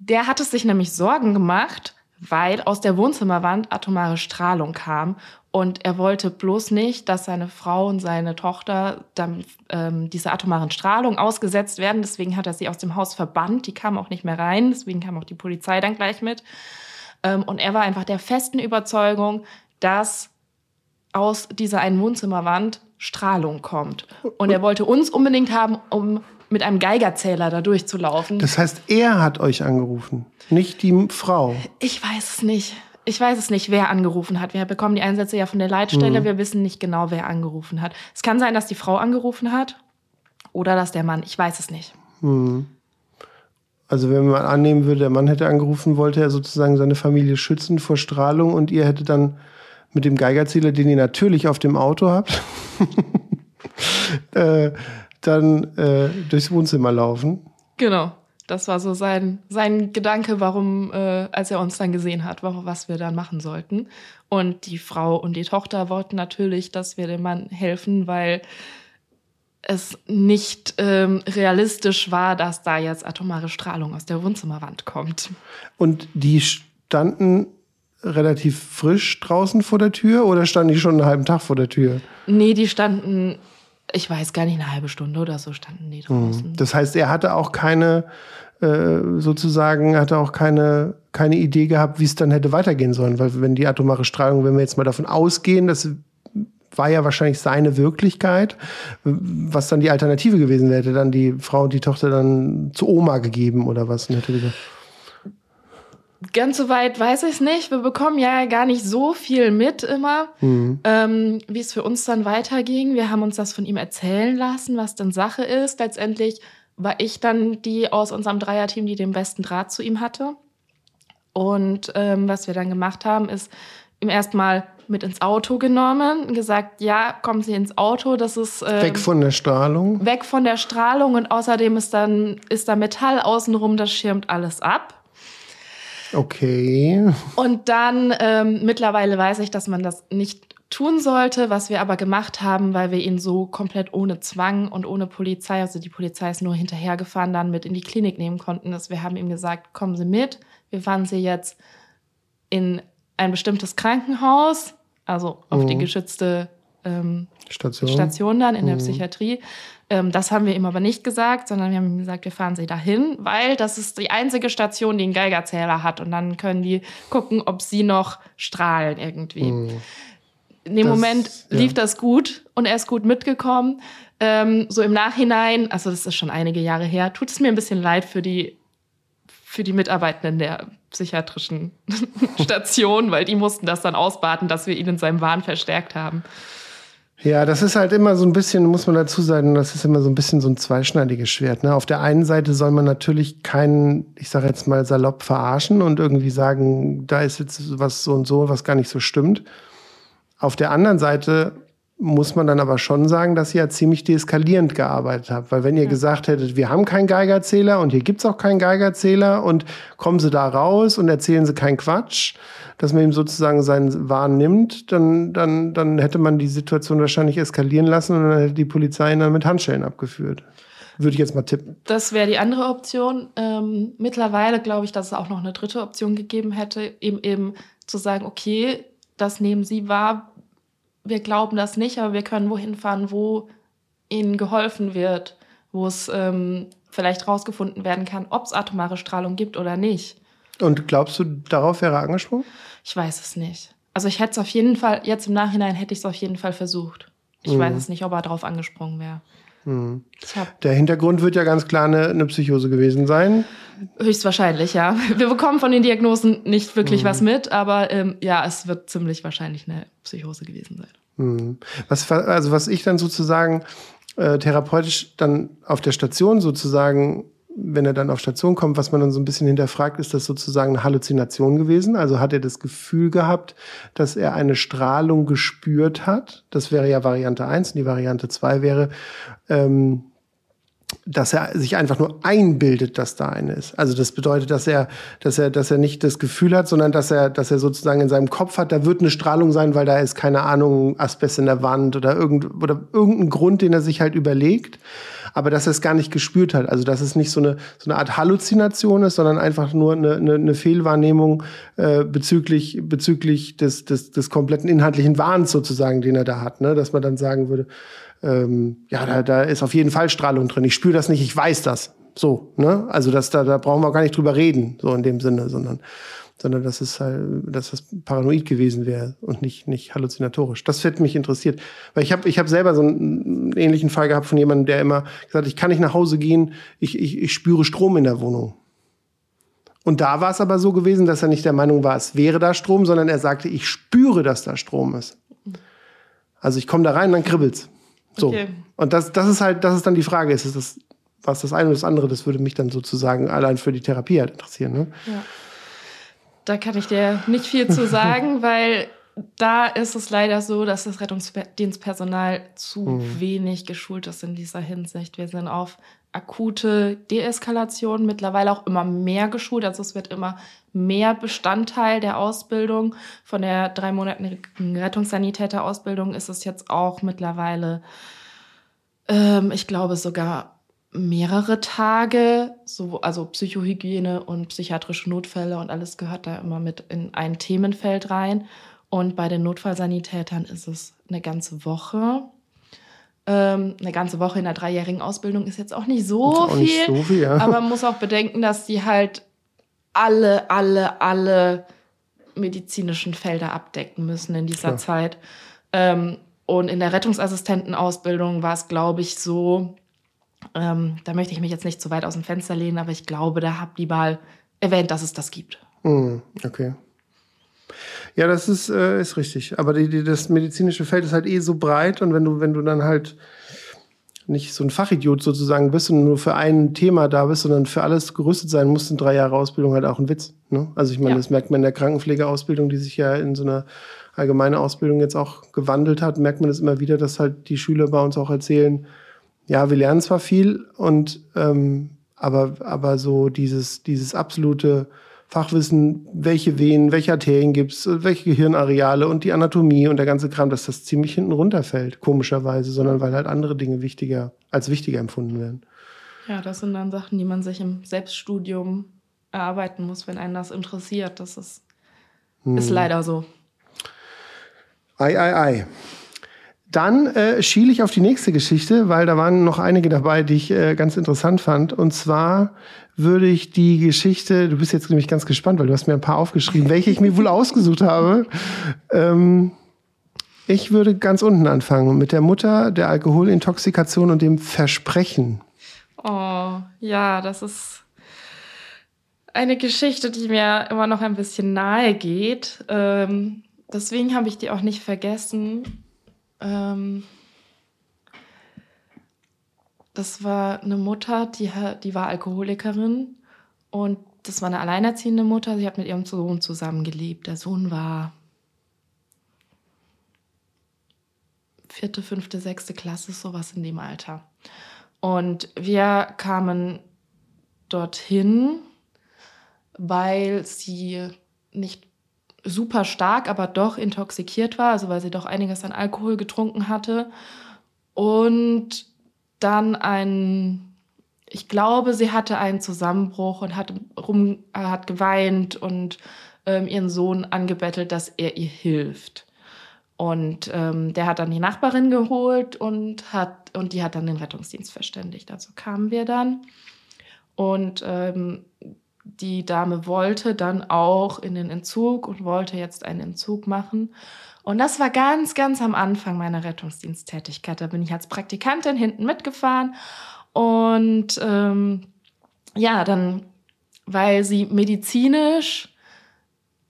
der hatte sich nämlich Sorgen gemacht, weil aus der Wohnzimmerwand atomare Strahlung kam und er wollte bloß nicht, dass seine Frau und seine Tochter dann ähm, dieser atomaren Strahlung ausgesetzt werden. Deswegen hat er sie aus dem Haus verbannt. Die kam auch nicht mehr rein. Deswegen kam auch die Polizei dann gleich mit. Ähm, und er war einfach der festen Überzeugung, dass aus dieser einen Wohnzimmerwand Strahlung kommt. Und er wollte uns unbedingt haben, um mit einem Geigerzähler da durchzulaufen. Das heißt, er hat euch angerufen, nicht die Frau. Ich weiß es nicht. Ich weiß es nicht, wer angerufen hat. Wir bekommen die Einsätze ja von der Leitstelle. Wir wissen nicht genau, wer angerufen hat. Es kann sein, dass die Frau angerufen hat oder dass der Mann. Ich weiß es nicht. Also wenn man annehmen würde, der Mann hätte angerufen, wollte er sozusagen seine Familie schützen vor Strahlung und ihr hättet dann mit dem Geigerzähler, den ihr natürlich auf dem Auto habt, äh, dann äh, durchs Wohnzimmer laufen. Genau. Das war so sein, sein Gedanke, warum, äh, als er uns dann gesehen hat, warum, was wir dann machen sollten. Und die Frau und die Tochter wollten natürlich, dass wir dem Mann helfen, weil es nicht ähm, realistisch war, dass da jetzt atomare Strahlung aus der Wohnzimmerwand kommt. Und die standen relativ frisch draußen vor der Tür oder standen die schon einen halben Tag vor der Tür? Nee, die standen, ich weiß gar nicht, eine halbe Stunde oder so standen die draußen. Das heißt, er hatte auch keine, äh, sozusagen, hatte auch keine, keine Idee gehabt, wie es dann hätte weitergehen sollen. Weil wenn die atomare Strahlung, wenn wir jetzt mal davon ausgehen, dass war ja wahrscheinlich seine Wirklichkeit. Was dann die Alternative gewesen wäre, hätte dann die Frau und die Tochter dann zu Oma gegeben oder was? Natürlich. Ganz so weit weiß ich es nicht. Wir bekommen ja gar nicht so viel mit immer, mhm. ähm, wie es für uns dann weiterging. Wir haben uns das von ihm erzählen lassen, was denn Sache ist. Letztendlich war ich dann die aus unserem Dreierteam, die den besten Draht zu ihm hatte. Und ähm, was wir dann gemacht haben, ist ihm erstmal mit ins Auto genommen und gesagt, ja, kommen Sie ins Auto, das ist ähm, weg von der Strahlung. Weg von der Strahlung und außerdem ist dann ist da Metall außenrum, das schirmt alles ab. Okay. Und dann ähm, mittlerweile weiß ich, dass man das nicht tun sollte, was wir aber gemacht haben, weil wir ihn so komplett ohne Zwang und ohne Polizei, also die Polizei ist nur hinterhergefahren, dann mit in die Klinik nehmen konnten, dass wir haben ihm gesagt, kommen Sie mit, wir fahren Sie jetzt in ein bestimmtes Krankenhaus, also auf mhm. die geschützte ähm, Station. Station dann in mhm. der Psychiatrie. Ähm, das haben wir ihm aber nicht gesagt, sondern wir haben ihm gesagt, wir fahren sie dahin, weil das ist die einzige Station, die einen Geigerzähler hat. Und dann können die gucken, ob sie noch strahlen irgendwie. Mhm. In dem das, Moment lief ja. das gut und er ist gut mitgekommen. Ähm, so im Nachhinein, also das ist schon einige Jahre her, tut es mir ein bisschen leid für die, für die Mitarbeitenden der psychiatrischen Station, weil die mussten das dann ausbaten, dass wir ihn in seinem Wahn verstärkt haben. Ja, das ist halt immer so ein bisschen, muss man dazu sagen, das ist immer so ein bisschen so ein zweischneidiges Schwert. Ne? Auf der einen Seite soll man natürlich keinen, ich sage jetzt mal salopp verarschen und irgendwie sagen, da ist jetzt was so und so, was gar nicht so stimmt. Auf der anderen Seite muss man dann aber schon sagen, dass ihr ja ziemlich deeskalierend gearbeitet habt. Weil wenn ihr ja. gesagt hättet, wir haben keinen Geigerzähler und hier gibt's auch keinen Geigerzähler und kommen sie da raus und erzählen sie keinen Quatsch, dass man ihm sozusagen seinen Wahn nimmt, dann, dann, dann hätte man die Situation wahrscheinlich eskalieren lassen und dann hätte die Polizei ihn dann mit Handschellen abgeführt. Würde ich jetzt mal tippen. Das wäre die andere Option. Ähm, mittlerweile glaube ich, dass es auch noch eine dritte Option gegeben hätte, eben eben zu sagen, okay, das nehmen Sie wahr, wir glauben das nicht, aber wir können wohin fahren, wo ihnen geholfen wird, wo es ähm, vielleicht rausgefunden werden kann, ob es atomare Strahlung gibt oder nicht. Und glaubst du, darauf wäre er angesprungen? Ich weiß es nicht. Also ich hätte es auf jeden Fall, jetzt im Nachhinein hätte ich es auf jeden Fall versucht. Ich mhm. weiß es nicht, ob er darauf angesprungen wäre. Mhm. Der Hintergrund wird ja ganz klar eine, eine, Psychose gewesen sein. Höchstwahrscheinlich, ja. Wir bekommen von den Diagnosen nicht wirklich mhm. was mit, aber ähm, ja, es wird ziemlich wahrscheinlich eine Psychose gewesen sein. Mhm. Was, also was ich dann sozusagen äh, therapeutisch dann auf der Station sozusagen wenn er dann auf Station kommt, was man dann so ein bisschen hinterfragt, ist das sozusagen eine Halluzination gewesen? Also hat er das Gefühl gehabt, dass er eine Strahlung gespürt hat? Das wäre ja Variante 1 und die Variante 2 wäre, ähm, dass er sich einfach nur einbildet, dass da eine ist. Also das bedeutet, dass er, dass er, dass er nicht das Gefühl hat, sondern dass er, dass er sozusagen in seinem Kopf hat, da wird eine Strahlung sein, weil da ist keine Ahnung Asbest in der Wand oder irgend oder irgendein Grund, den er sich halt überlegt aber dass er es gar nicht gespürt hat. Also dass es nicht so eine, so eine Art Halluzination ist, sondern einfach nur eine, eine, eine Fehlwahrnehmung äh, bezüglich, bezüglich des, des, des kompletten inhaltlichen Wahns sozusagen, den er da hat. Ne? Dass man dann sagen würde, ähm, ja, da, da ist auf jeden Fall Strahlung drin. Ich spüre das nicht, ich weiß das. So, ne? Also das, da, da brauchen wir gar nicht drüber reden, so in dem Sinne, sondern sondern dass es halt, dass das paranoid gewesen wäre und nicht, nicht halluzinatorisch. Das hätte mich interessiert. Weil ich habe ich hab selber so einen ähnlichen Fall gehabt von jemandem, der immer gesagt hat, ich kann nicht nach Hause gehen, ich, ich, ich spüre Strom in der Wohnung. Und da war es aber so gewesen, dass er nicht der Meinung war, es wäre da Strom, sondern er sagte, ich spüre, dass da Strom ist. Also ich komme da rein, dann kribbelt's. So. Okay. Und das, das ist halt, das ist dann die Frage, ist es das, was das eine oder das andere, das würde mich dann sozusagen allein für die Therapie halt interessieren. Ne? Ja. Da kann ich dir nicht viel zu sagen, weil da ist es leider so, dass das Rettungsdienstpersonal zu mhm. wenig geschult ist in dieser Hinsicht. Wir sind auf akute Deeskalation mittlerweile auch immer mehr geschult. Also es wird immer mehr Bestandteil der Ausbildung. Von der dreimonatigen Rettungssanitäter-Ausbildung ist es jetzt auch mittlerweile, ähm, ich glaube sogar mehrere Tage, so, also Psychohygiene und psychiatrische Notfälle und alles gehört da immer mit in ein Themenfeld rein. Und bei den Notfallsanitätern ist es eine ganze Woche. Ähm, eine ganze Woche in der dreijährigen Ausbildung ist jetzt auch nicht so auch viel. Nicht so viel ja. Aber man muss auch bedenken, dass die halt alle, alle, alle medizinischen Felder abdecken müssen in dieser Klar. Zeit. Ähm, und in der Rettungsassistentenausbildung war es, glaube ich, so, ähm, da möchte ich mich jetzt nicht zu weit aus dem Fenster lehnen, aber ich glaube, da habt ihr mal erwähnt, dass es das gibt. Mm, okay. Ja, das ist, äh, ist richtig. Aber die, die, das medizinische Feld ist halt eh so breit und wenn du, wenn du dann halt nicht so ein Fachidiot sozusagen bist und nur für ein Thema da bist, sondern für alles gerüstet sein musst, in drei Jahre Ausbildung halt auch ein Witz. Ne? Also ich meine, ja. das merkt man in der Krankenpflegeausbildung, die sich ja in so einer allgemeine Ausbildung jetzt auch gewandelt hat, merkt man das immer wieder, dass halt die Schüler bei uns auch erzählen, ja, wir lernen zwar viel und ähm, aber, aber so dieses, dieses absolute Fachwissen, welche Venen, welche Arterien gibt's, welche Gehirnareale und die Anatomie und der ganze Kram, dass das ziemlich hinten runterfällt, komischerweise, sondern weil halt andere Dinge wichtiger, als wichtiger empfunden werden. Ja, das sind dann Sachen, die man sich im Selbststudium erarbeiten muss, wenn einen das interessiert. Das ist, hm. ist leider so. Ei, ei, ei. Dann äh, schiele ich auf die nächste Geschichte, weil da waren noch einige dabei, die ich äh, ganz interessant fand. Und zwar würde ich die Geschichte, du bist jetzt nämlich ganz gespannt, weil du hast mir ein paar aufgeschrieben, welche ich mir wohl ausgesucht habe. Ähm, ich würde ganz unten anfangen mit der Mutter, der Alkoholintoxikation und dem Versprechen. Oh, ja, das ist eine Geschichte, die mir immer noch ein bisschen nahe geht. Ähm, deswegen habe ich die auch nicht vergessen. Ähm, das war eine Mutter, die, die war Alkoholikerin und das war eine alleinerziehende Mutter. Sie hat mit ihrem Sohn zusammengelebt. Der Sohn war vierte, fünfte, sechste Klasse, sowas in dem Alter. Und wir kamen dorthin, weil sie nicht super stark, aber doch intoxikiert war, also weil sie doch einiges an Alkohol getrunken hatte. Und dann ein, ich glaube, sie hatte einen Zusammenbruch und hat, rum, hat geweint und ähm, ihren Sohn angebettelt, dass er ihr hilft. Und ähm, der hat dann die Nachbarin geholt und, hat, und die hat dann den Rettungsdienst verständigt. Dazu kamen wir dann. Und ähm, die Dame wollte dann auch in den Entzug und wollte jetzt einen Entzug machen. Und das war ganz, ganz am Anfang meiner Rettungsdiensttätigkeit. Da bin ich als Praktikantin hinten mitgefahren und ähm, ja, dann, weil sie medizinisch,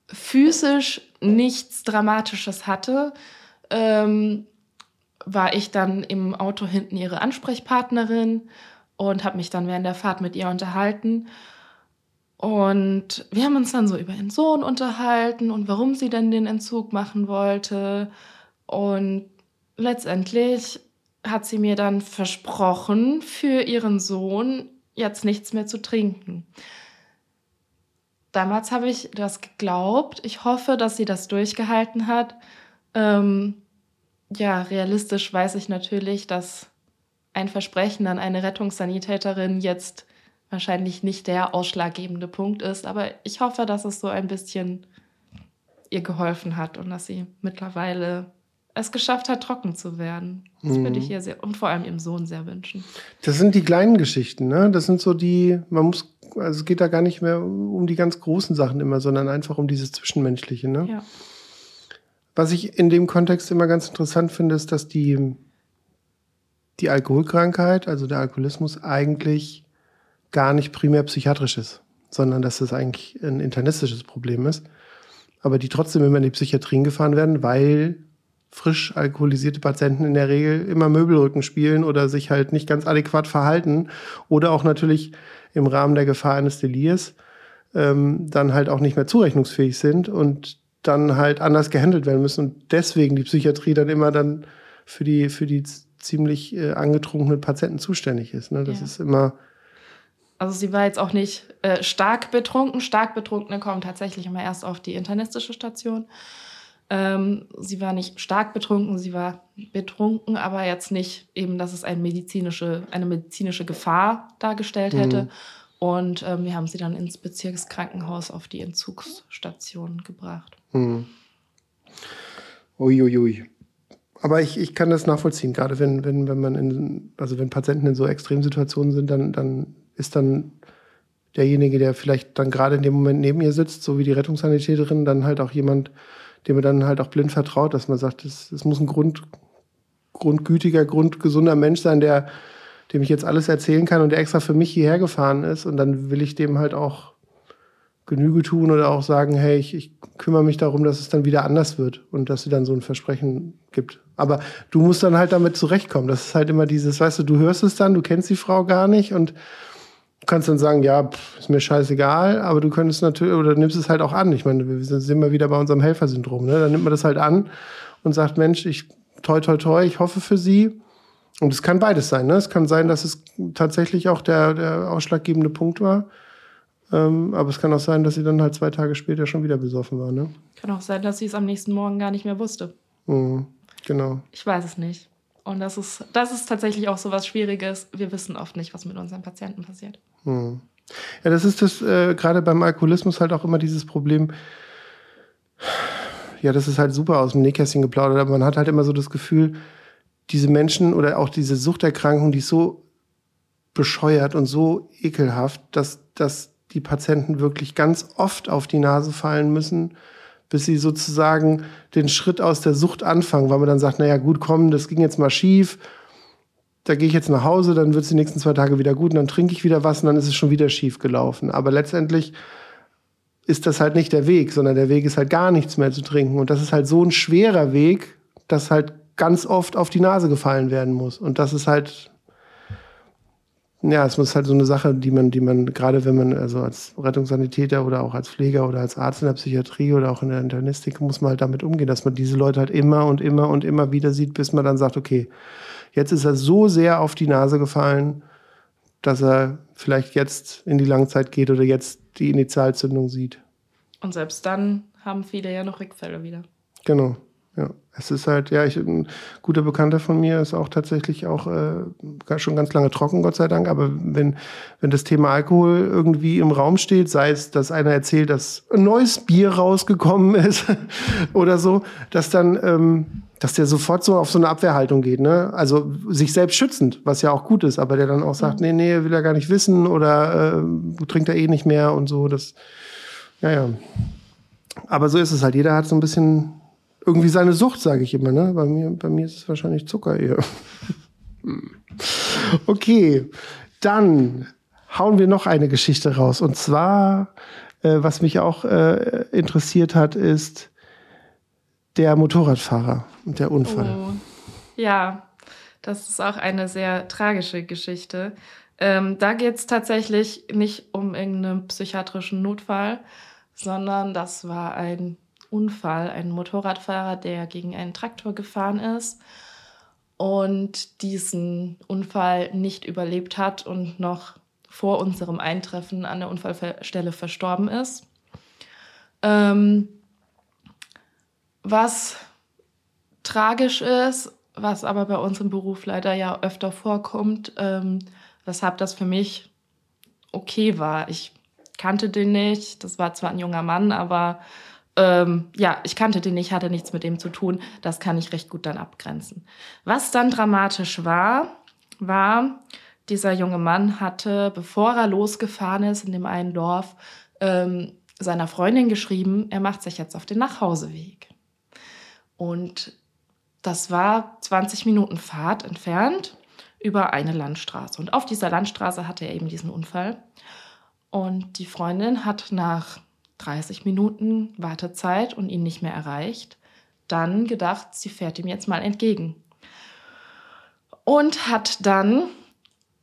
physisch nichts Dramatisches hatte, ähm, war ich dann im Auto hinten ihre Ansprechpartnerin und habe mich dann während der Fahrt mit ihr unterhalten. Und wir haben uns dann so über ihren Sohn unterhalten und warum sie denn den Entzug machen wollte. Und letztendlich hat sie mir dann versprochen, für ihren Sohn jetzt nichts mehr zu trinken. Damals habe ich das geglaubt. Ich hoffe, dass sie das durchgehalten hat. Ähm, ja, realistisch weiß ich natürlich, dass ein Versprechen an eine Rettungssanitäterin jetzt wahrscheinlich nicht der ausschlaggebende Punkt ist. Aber ich hoffe, dass es so ein bisschen ihr geholfen hat und dass sie mittlerweile es geschafft hat, trocken zu werden. Das mhm. würde ich ihr sehr und vor allem ihrem Sohn sehr wünschen. Das sind die kleinen Geschichten, ne? Das sind so die, man muss, also es geht da gar nicht mehr um die ganz großen Sachen immer, sondern einfach um dieses Zwischenmenschliche, ne? Ja. Was ich in dem Kontext immer ganz interessant finde, ist, dass die, die Alkoholkrankheit, also der Alkoholismus, eigentlich gar nicht primär psychiatrisch ist, sondern dass es eigentlich ein internistisches Problem ist. Aber die trotzdem immer in die Psychiatrien gefahren werden, weil frisch alkoholisierte Patienten in der Regel immer Möbelrücken spielen oder sich halt nicht ganz adäquat verhalten oder auch natürlich im Rahmen der Gefahr eines Delirs ähm, dann halt auch nicht mehr zurechnungsfähig sind und dann halt anders gehandelt werden müssen und deswegen die Psychiatrie dann immer dann für die, für die ziemlich äh, angetrunkenen Patienten zuständig ist. Ne? Das ja. ist immer. Also sie war jetzt auch nicht äh, stark betrunken. Stark Betrunkene kommen tatsächlich immer erst auf die internistische Station. Ähm, sie war nicht stark betrunken, sie war betrunken, aber jetzt nicht eben, dass es eine medizinische, eine medizinische Gefahr dargestellt hätte. Mhm. Und ähm, wir haben sie dann ins Bezirkskrankenhaus auf die Entzugsstation gebracht. Mhm. Uiuiui. Ui, ui. Aber ich, ich kann das nachvollziehen, gerade wenn, wenn, wenn man in, also wenn Patienten in so Extremsituationen sind, dann, dann ist dann derjenige, der vielleicht dann gerade in dem Moment neben ihr sitzt, so wie die Rettungssanitäterin, dann halt auch jemand, dem er dann halt auch blind vertraut, dass man sagt, es, es muss ein Grund, grundgütiger, grundgesunder Mensch sein, der, dem ich jetzt alles erzählen kann und der extra für mich hierher gefahren ist. Und dann will ich dem halt auch Genüge tun oder auch sagen, hey, ich, ich kümmere mich darum, dass es dann wieder anders wird und dass sie dann so ein Versprechen gibt. Aber du musst dann halt damit zurechtkommen. Das ist halt immer dieses, weißt du, du hörst es dann, du kennst die Frau gar nicht und du kannst dann sagen, ja, pff, ist mir scheißegal, aber du könntest natürlich, oder nimmst es halt auch an. Ich meine, wir sind immer wieder bei unserem Helfersyndrom, ne? Dann nimmt man das halt an und sagt, Mensch, ich, toi, toi, toi, ich hoffe für sie. Und es kann beides sein, ne? Es kann sein, dass es tatsächlich auch der, der ausschlaggebende Punkt war ähm, aber es kann auch sein, dass sie dann halt zwei Tage später schon wieder besoffen war. Ne? Kann auch sein, dass sie es am nächsten Morgen gar nicht mehr wusste. Mhm, genau. Ich weiß es nicht. Und das ist, das ist tatsächlich auch so was Schwieriges. Wir wissen oft nicht, was mit unseren Patienten passiert. Mhm. Ja, das ist das, äh, gerade beim Alkoholismus halt auch immer dieses Problem. Ja, das ist halt super aus dem Nähkästchen geplaudert, aber man hat halt immer so das Gefühl, diese Menschen oder auch diese Suchterkrankung, die ist so bescheuert und so ekelhaft, dass, dass die Patienten wirklich ganz oft auf die Nase fallen müssen, bis sie sozusagen den Schritt aus der Sucht anfangen, weil man dann sagt, naja, gut, komm, das ging jetzt mal schief, da gehe ich jetzt nach Hause, dann wird es die nächsten zwei Tage wieder gut und dann trinke ich wieder was und dann ist es schon wieder schief gelaufen. Aber letztendlich ist das halt nicht der Weg, sondern der Weg ist halt gar nichts mehr zu trinken. Und das ist halt so ein schwerer Weg, dass halt ganz oft auf die Nase gefallen werden muss. Und das ist halt ja, es muss halt so eine Sache, die man, die man, gerade wenn man, also als Rettungssanitäter oder auch als Pfleger oder als Arzt in der Psychiatrie oder auch in der Internistik, muss man halt damit umgehen, dass man diese Leute halt immer und immer und immer wieder sieht, bis man dann sagt, okay, jetzt ist er so sehr auf die Nase gefallen, dass er vielleicht jetzt in die Langzeit geht oder jetzt die Initialzündung sieht. Und selbst dann haben viele ja noch Rückfälle wieder. Genau. Ja, es ist halt, ja, ich, ein guter Bekannter von mir ist auch tatsächlich auch äh, schon ganz lange trocken, Gott sei Dank. Aber wenn, wenn das Thema Alkohol irgendwie im Raum steht, sei es, dass einer erzählt, dass ein neues Bier rausgekommen ist oder so, dass dann, ähm, dass der sofort so auf so eine Abwehrhaltung geht, ne? Also sich selbst schützend, was ja auch gut ist, aber der dann auch sagt, mhm. nee, nee, will er gar nicht wissen oder äh, trinkt er eh nicht mehr und so. Das, ja, ja. Aber so ist es halt. Jeder hat so ein bisschen irgendwie seine Sucht, sage ich immer. Ne? Bei, mir, bei mir ist es wahrscheinlich Zucker eher. okay, dann hauen wir noch eine Geschichte raus. Und zwar, äh, was mich auch äh, interessiert hat, ist der Motorradfahrer und der Unfall. Oh. Ja, das ist auch eine sehr tragische Geschichte. Ähm, da geht es tatsächlich nicht um irgendeinen psychiatrischen Notfall, sondern das war ein Unfall, ein Motorradfahrer, der gegen einen Traktor gefahren ist und diesen Unfall nicht überlebt hat und noch vor unserem Eintreffen an der Unfallstelle verstorben ist. Ähm, was tragisch ist, was aber bei uns im Beruf leider ja öfter vorkommt, ähm, weshalb das für mich okay war. Ich kannte den nicht, das war zwar ein junger Mann, aber ähm, ja, ich kannte den nicht, hatte nichts mit dem zu tun. Das kann ich recht gut dann abgrenzen. Was dann dramatisch war, war, dieser junge Mann hatte, bevor er losgefahren ist in dem einen Dorf, ähm, seiner Freundin geschrieben, er macht sich jetzt auf den Nachhauseweg. Und das war 20 Minuten Fahrt entfernt über eine Landstraße. Und auf dieser Landstraße hatte er eben diesen Unfall. Und die Freundin hat nach 30 Minuten Wartezeit und ihn nicht mehr erreicht, dann gedacht, sie fährt ihm jetzt mal entgegen. Und hat dann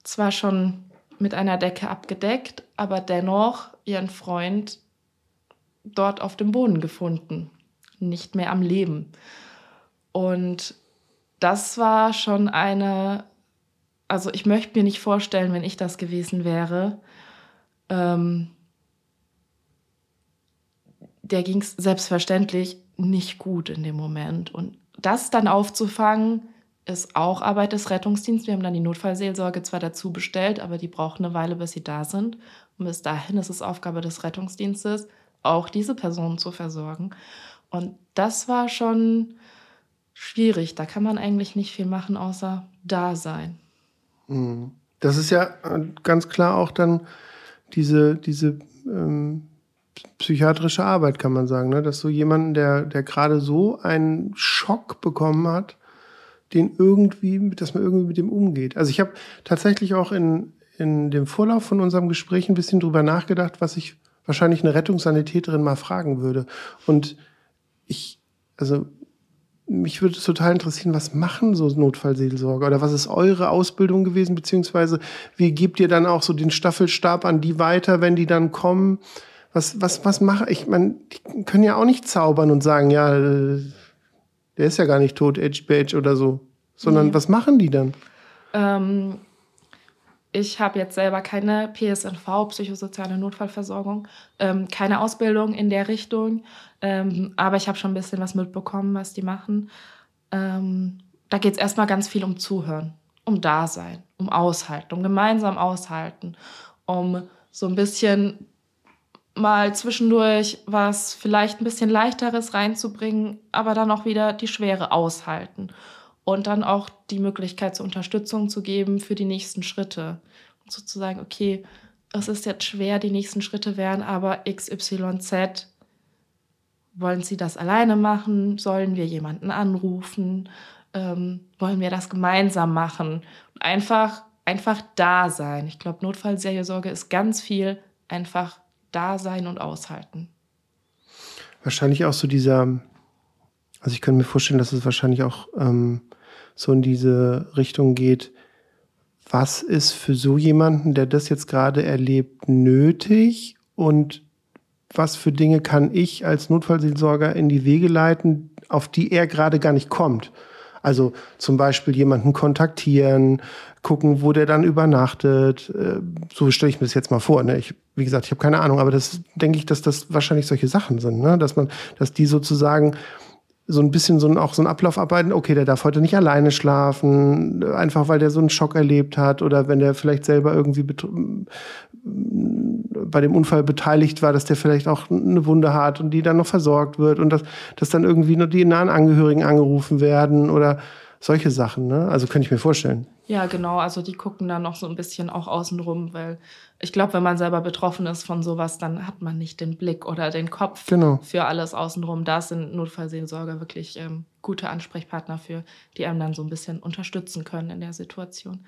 zwar schon mit einer Decke abgedeckt, aber dennoch ihren Freund dort auf dem Boden gefunden. nicht mehr am Leben. Und das war schon eine, also ich möchte mir nicht vorstellen, wenn ich das gewesen wäre. Ähm, der ging es selbstverständlich nicht gut in dem Moment. Und das dann aufzufangen, ist auch Arbeit des Rettungsdienstes. Wir haben dann die Notfallseelsorge zwar dazu bestellt, aber die braucht eine Weile, bis sie da sind. Und bis dahin ist es Aufgabe des Rettungsdienstes, auch diese Personen zu versorgen. Und das war schon schwierig. Da kann man eigentlich nicht viel machen, außer da sein. Mhm. Das ist ja äh, ganz klar auch dann diese, diese ähm, psychiatrische Arbeit, kann man sagen, ne? dass so jemanden, der, der gerade so einen Schock bekommen hat, den irgendwie, dass man irgendwie mit dem umgeht. Also ich habe tatsächlich auch in, in dem Vorlauf von unserem Gespräch ein bisschen drüber nachgedacht, was ich wahrscheinlich eine Rettungssanitäterin mal fragen würde. Und ich, also mich würde total interessieren, was machen so Notfallseelsorger oder was ist eure Ausbildung gewesen, beziehungsweise wie gebt ihr dann auch so den Staffelstab an die weiter, wenn die dann kommen? Was, was, was mache ich? Man, die können ja auch nicht zaubern und sagen, ja, der ist ja gar nicht tot, Edge Badge oder so. Sondern nee. was machen die dann? Ähm, ich habe jetzt selber keine PSNV, psychosoziale Notfallversorgung, ähm, keine Ausbildung in der Richtung, ähm, aber ich habe schon ein bisschen was mitbekommen, was die machen. Ähm, da geht es erstmal ganz viel um Zuhören, um Dasein, um Aushalten, um gemeinsam aushalten, um so ein bisschen mal zwischendurch was vielleicht ein bisschen leichteres reinzubringen, aber dann auch wieder die Schwere aushalten und dann auch die Möglichkeit zur Unterstützung zu geben für die nächsten Schritte. Und sozusagen, okay, es ist jetzt schwer, die nächsten Schritte wären, aber XYZ, wollen Sie das alleine machen? Sollen wir jemanden anrufen? Ähm, wollen wir das gemeinsam machen? Einfach, einfach da sein. Ich glaube, Notfallseelsorge ist ganz viel einfach da sein und aushalten. Wahrscheinlich auch so dieser, also ich könnte mir vorstellen, dass es wahrscheinlich auch ähm, so in diese Richtung geht, was ist für so jemanden, der das jetzt gerade erlebt, nötig und was für Dinge kann ich als Notfallseelsorger in die Wege leiten, auf die er gerade gar nicht kommt. Also zum Beispiel jemanden kontaktieren, gucken, wo der dann übernachtet. Äh, so stelle ich mir das jetzt mal vor. Ne? Ich, wie gesagt, ich habe keine Ahnung, aber das denke ich, dass das wahrscheinlich solche Sachen sind, ne? dass man, dass die sozusagen so ein bisschen so ein, auch so ein Ablauf arbeiten, okay, der darf heute nicht alleine schlafen, einfach weil der so einen Schock erlebt hat oder wenn der vielleicht selber irgendwie bei dem Unfall beteiligt war, dass der vielleicht auch eine Wunde hat und die dann noch versorgt wird und dass, dass dann irgendwie nur die nahen Angehörigen angerufen werden oder solche Sachen, ne? Also könnte ich mir vorstellen. Ja, genau. Also die gucken dann noch so ein bisschen auch außenrum, weil ich glaube, wenn man selber betroffen ist von sowas, dann hat man nicht den Blick oder den Kopf genau. für alles außenrum. Da sind Notfallseelsorger wirklich ähm, gute Ansprechpartner für, die einem dann so ein bisschen unterstützen können in der Situation.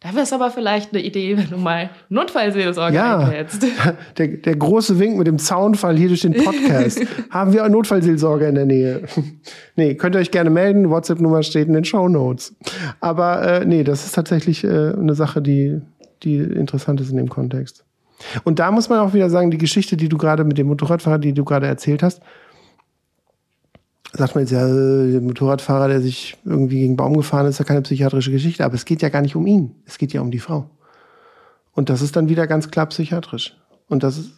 Da wäre es aber vielleicht eine Idee, wenn du mal Notfallseelsorge ja, einlädst. Der, der große Wink mit dem Zaunfall hier durch den Podcast. Haben wir einen Notfallseelsorger in der Nähe? nee, könnt ihr euch gerne melden. WhatsApp-Nummer steht in den Show Notes. Aber äh, nee, das ist tatsächlich äh, eine Sache, die, die interessant ist in dem Kontext. Und da muss man auch wieder sagen, die Geschichte, die du gerade mit dem Motorradfahrer, die du gerade erzählt hast, sagt man jetzt ja, der Motorradfahrer, der sich irgendwie gegen einen Baum gefahren ist, ist ja keine psychiatrische Geschichte. Aber es geht ja gar nicht um ihn. Es geht ja um die Frau. Und das ist dann wieder ganz klar psychiatrisch. Und das ist,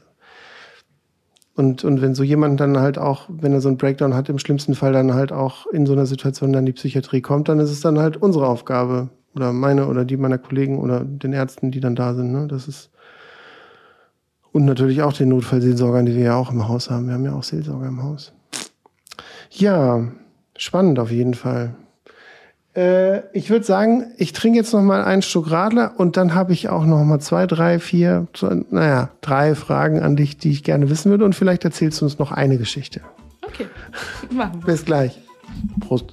und, und wenn so jemand dann halt auch, wenn er so einen Breakdown hat, im schlimmsten Fall dann halt auch in so einer Situation dann die Psychiatrie kommt, dann ist es dann halt unsere Aufgabe. Oder meine oder die meiner Kollegen oder den Ärzten, die dann da sind. Ne? Das ist, und natürlich auch den Notfallseelsorgern, die wir ja auch im Haus haben. Wir haben ja auch Seelsorger im Haus. Ja, spannend auf jeden Fall. Äh, ich würde sagen, ich trinke jetzt noch mal einen Stück Radler und dann habe ich auch noch mal zwei, drei, vier, naja, drei Fragen an dich, die ich gerne wissen würde und vielleicht erzählst du uns noch eine Geschichte. Okay, machen wir. Bis gleich. Prost.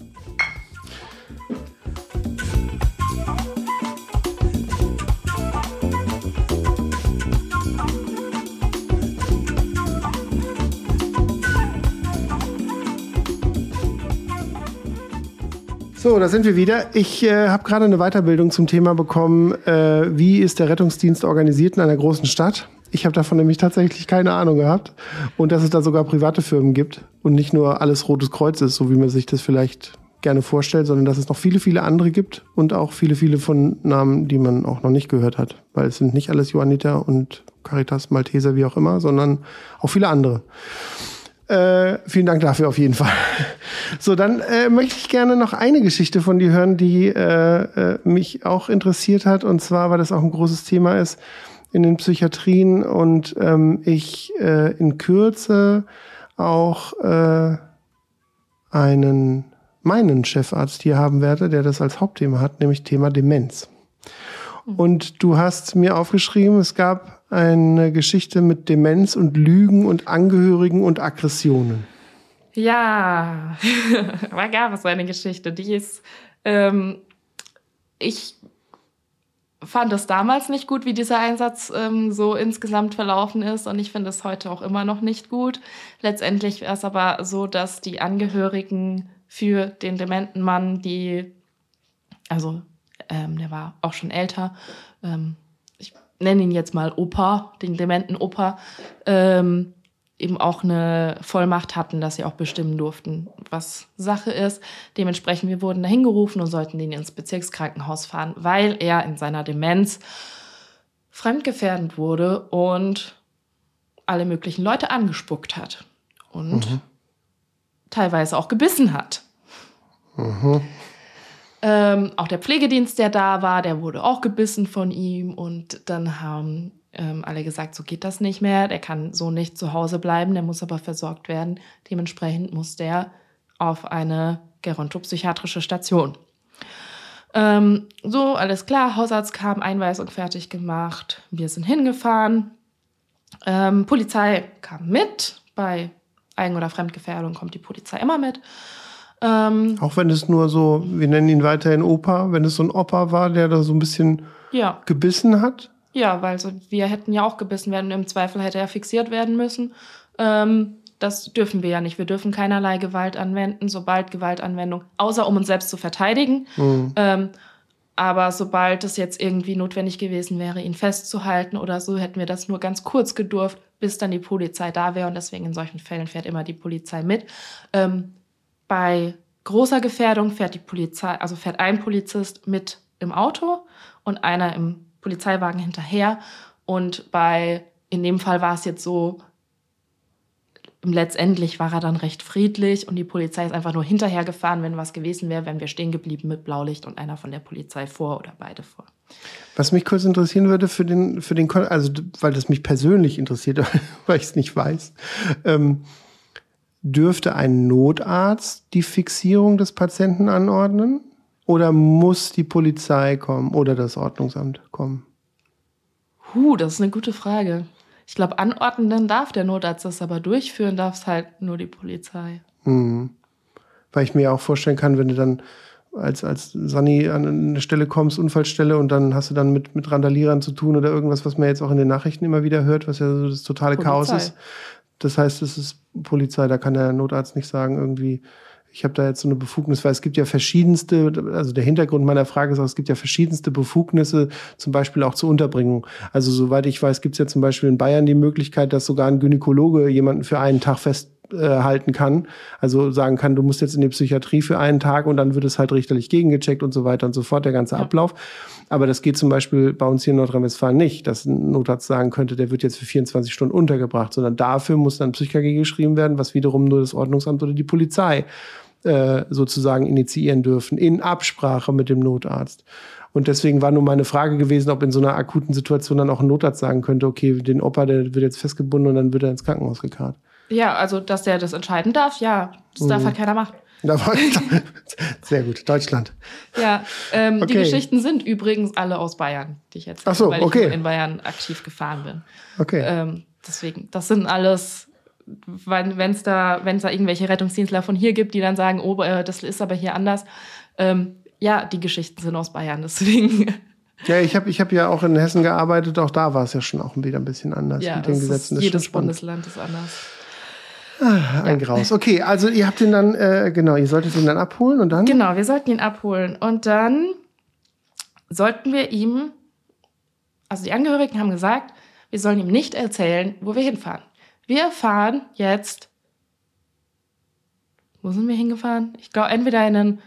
So, da sind wir wieder. Ich äh, habe gerade eine Weiterbildung zum Thema bekommen, äh, wie ist der Rettungsdienst organisiert in einer großen Stadt. Ich habe davon nämlich tatsächlich keine Ahnung gehabt. Und dass es da sogar private Firmen gibt und nicht nur alles Rotes Kreuz ist, so wie man sich das vielleicht gerne vorstellt, sondern dass es noch viele, viele andere gibt und auch viele, viele von Namen, die man auch noch nicht gehört hat. Weil es sind nicht alles Johanniter und Caritas, Malteser, wie auch immer, sondern auch viele andere. Äh, vielen Dank dafür auf jeden Fall. So, dann äh, möchte ich gerne noch eine Geschichte von dir hören, die äh, äh, mich auch interessiert hat. Und zwar, weil das auch ein großes Thema ist in den Psychiatrien und ähm, ich äh, in Kürze auch äh, einen meinen Chefarzt hier haben werde, der das als Hauptthema hat, nämlich Thema Demenz. Und du hast mir aufgeschrieben, es gab eine Geschichte mit Demenz und Lügen und Angehörigen und Aggressionen. Ja, da gab es eine Geschichte, die ist, ähm, ich fand es damals nicht gut, wie dieser Einsatz ähm, so insgesamt verlaufen ist und ich finde es heute auch immer noch nicht gut. Letztendlich wäre es aber so, dass die Angehörigen für den dementen Mann, die, also ähm, der war auch schon älter, ähm, nenne ihn jetzt mal Opa, den dementen Opa, ähm, eben auch eine Vollmacht hatten, dass sie auch bestimmen durften, was Sache ist. Dementsprechend, wir wurden dahin gerufen und sollten ihn ins Bezirkskrankenhaus fahren, weil er in seiner Demenz fremdgefährdend wurde und alle möglichen Leute angespuckt hat. Und mhm teilweise auch gebissen hat. Mhm. Ähm, auch der Pflegedienst, der da war, der wurde auch gebissen von ihm. Und dann haben ähm, alle gesagt, so geht das nicht mehr. Der kann so nicht zu Hause bleiben, der muss aber versorgt werden. Dementsprechend muss der auf eine gerontopsychiatrische Station. Ähm, so, alles klar, Hausarzt kam, Einweisung fertig gemacht. Wir sind hingefahren. Ähm, Polizei kam mit bei Eigen- oder Fremdgefährdung kommt die Polizei immer mit. Ähm, Auch wenn es nur so, wir nennen ihn weiterhin Opa, wenn es so ein Opa war, der da so ein bisschen ja. gebissen hat? Ja, weil so, wir hätten ja auch gebissen werden. Im Zweifel hätte er fixiert werden müssen. Ähm, das dürfen wir ja nicht. Wir dürfen keinerlei Gewalt anwenden, sobald Gewaltanwendung, außer um uns selbst zu verteidigen. Mhm. Ähm, aber sobald es jetzt irgendwie notwendig gewesen wäre, ihn festzuhalten oder so, hätten wir das nur ganz kurz gedurft, bis dann die Polizei da wäre. Und deswegen in solchen Fällen fährt immer die Polizei mit. Ähm, bei großer Gefährdung fährt die Polizei, also fährt ein Polizist mit im Auto und einer im Polizeiwagen hinterher. Und bei, in dem Fall war es jetzt so, letztendlich war er dann recht friedlich und die Polizei ist einfach nur hinterhergefahren, wenn was gewesen wäre, wären wir stehen geblieben mit Blaulicht und einer von der Polizei vor oder beide vor. Was mich kurz interessieren würde für den, für den, also weil das mich persönlich interessiert, weil ich es nicht weiß, ähm, dürfte ein Notarzt die Fixierung des Patienten anordnen oder muss die Polizei kommen oder das Ordnungsamt kommen? Huh, das ist eine gute Frage. Ich glaube, anordnen darf der Notarzt das, aber durchführen darf es halt nur die Polizei. Mhm. Weil ich mir auch vorstellen kann, wenn du dann als, als Sani an eine Stelle kommst, Unfallstelle, und dann hast du dann mit, mit Randalierern zu tun oder irgendwas, was man jetzt auch in den Nachrichten immer wieder hört, was ja so das totale Polizei. Chaos ist. Das heißt, es ist Polizei, da kann der Notarzt nicht sagen, irgendwie, ich habe da jetzt so eine Befugnis, weil es gibt ja verschiedenste, also der Hintergrund meiner Frage ist auch, es gibt ja verschiedenste Befugnisse, zum Beispiel auch zur Unterbringung. Also soweit ich weiß, gibt es ja zum Beispiel in Bayern die Möglichkeit, dass sogar ein Gynäkologe jemanden für einen Tag fest halten kann. Also sagen kann, du musst jetzt in die Psychiatrie für einen Tag und dann wird es halt richterlich gegengecheckt und so weiter und so fort, der ganze ja. Ablauf. Aber das geht zum Beispiel bei uns hier in Nordrhein-Westfalen nicht, dass ein Notarzt sagen könnte, der wird jetzt für 24 Stunden untergebracht, sondern dafür muss dann Psychiatrie geschrieben werden, was wiederum nur das Ordnungsamt oder die Polizei äh, sozusagen initiieren dürfen, in Absprache mit dem Notarzt. Und deswegen war nur meine Frage gewesen, ob in so einer akuten Situation dann auch ein Notarzt sagen könnte, okay, den Opa, der wird jetzt festgebunden und dann wird er ins Krankenhaus gekarrt. Ja, also dass der das entscheiden darf, ja. Das mhm. darf halt keiner machen. Sehr gut, Deutschland. Ja, ähm, okay. die Geschichten sind übrigens alle aus Bayern, die ich jetzt Ach so, weil okay. ich in Bayern aktiv gefahren bin. Okay. Ähm, deswegen, das sind alles, wenn es da, wenn's da irgendwelche Rettungsdienstler von hier gibt, die dann sagen, oh, äh, das ist aber hier anders. Ähm, ja, die Geschichten sind aus Bayern, deswegen. Ja, ich habe ich hab ja auch in Hessen gearbeitet, auch da war es ja schon auch wieder ein bisschen anders ja, mit den Gesetzen. Ist, jedes Bundesland ist anders. Ah, ein ja. Graus. Okay, also ihr habt ihn dann, äh, genau, ihr solltet ihn dann abholen und dann? Genau, wir sollten ihn abholen. Und dann sollten wir ihm, also die Angehörigen haben gesagt, wir sollen ihm nicht erzählen, wo wir hinfahren. Wir fahren jetzt. Wo sind wir hingefahren? Ich glaube, entweder in ein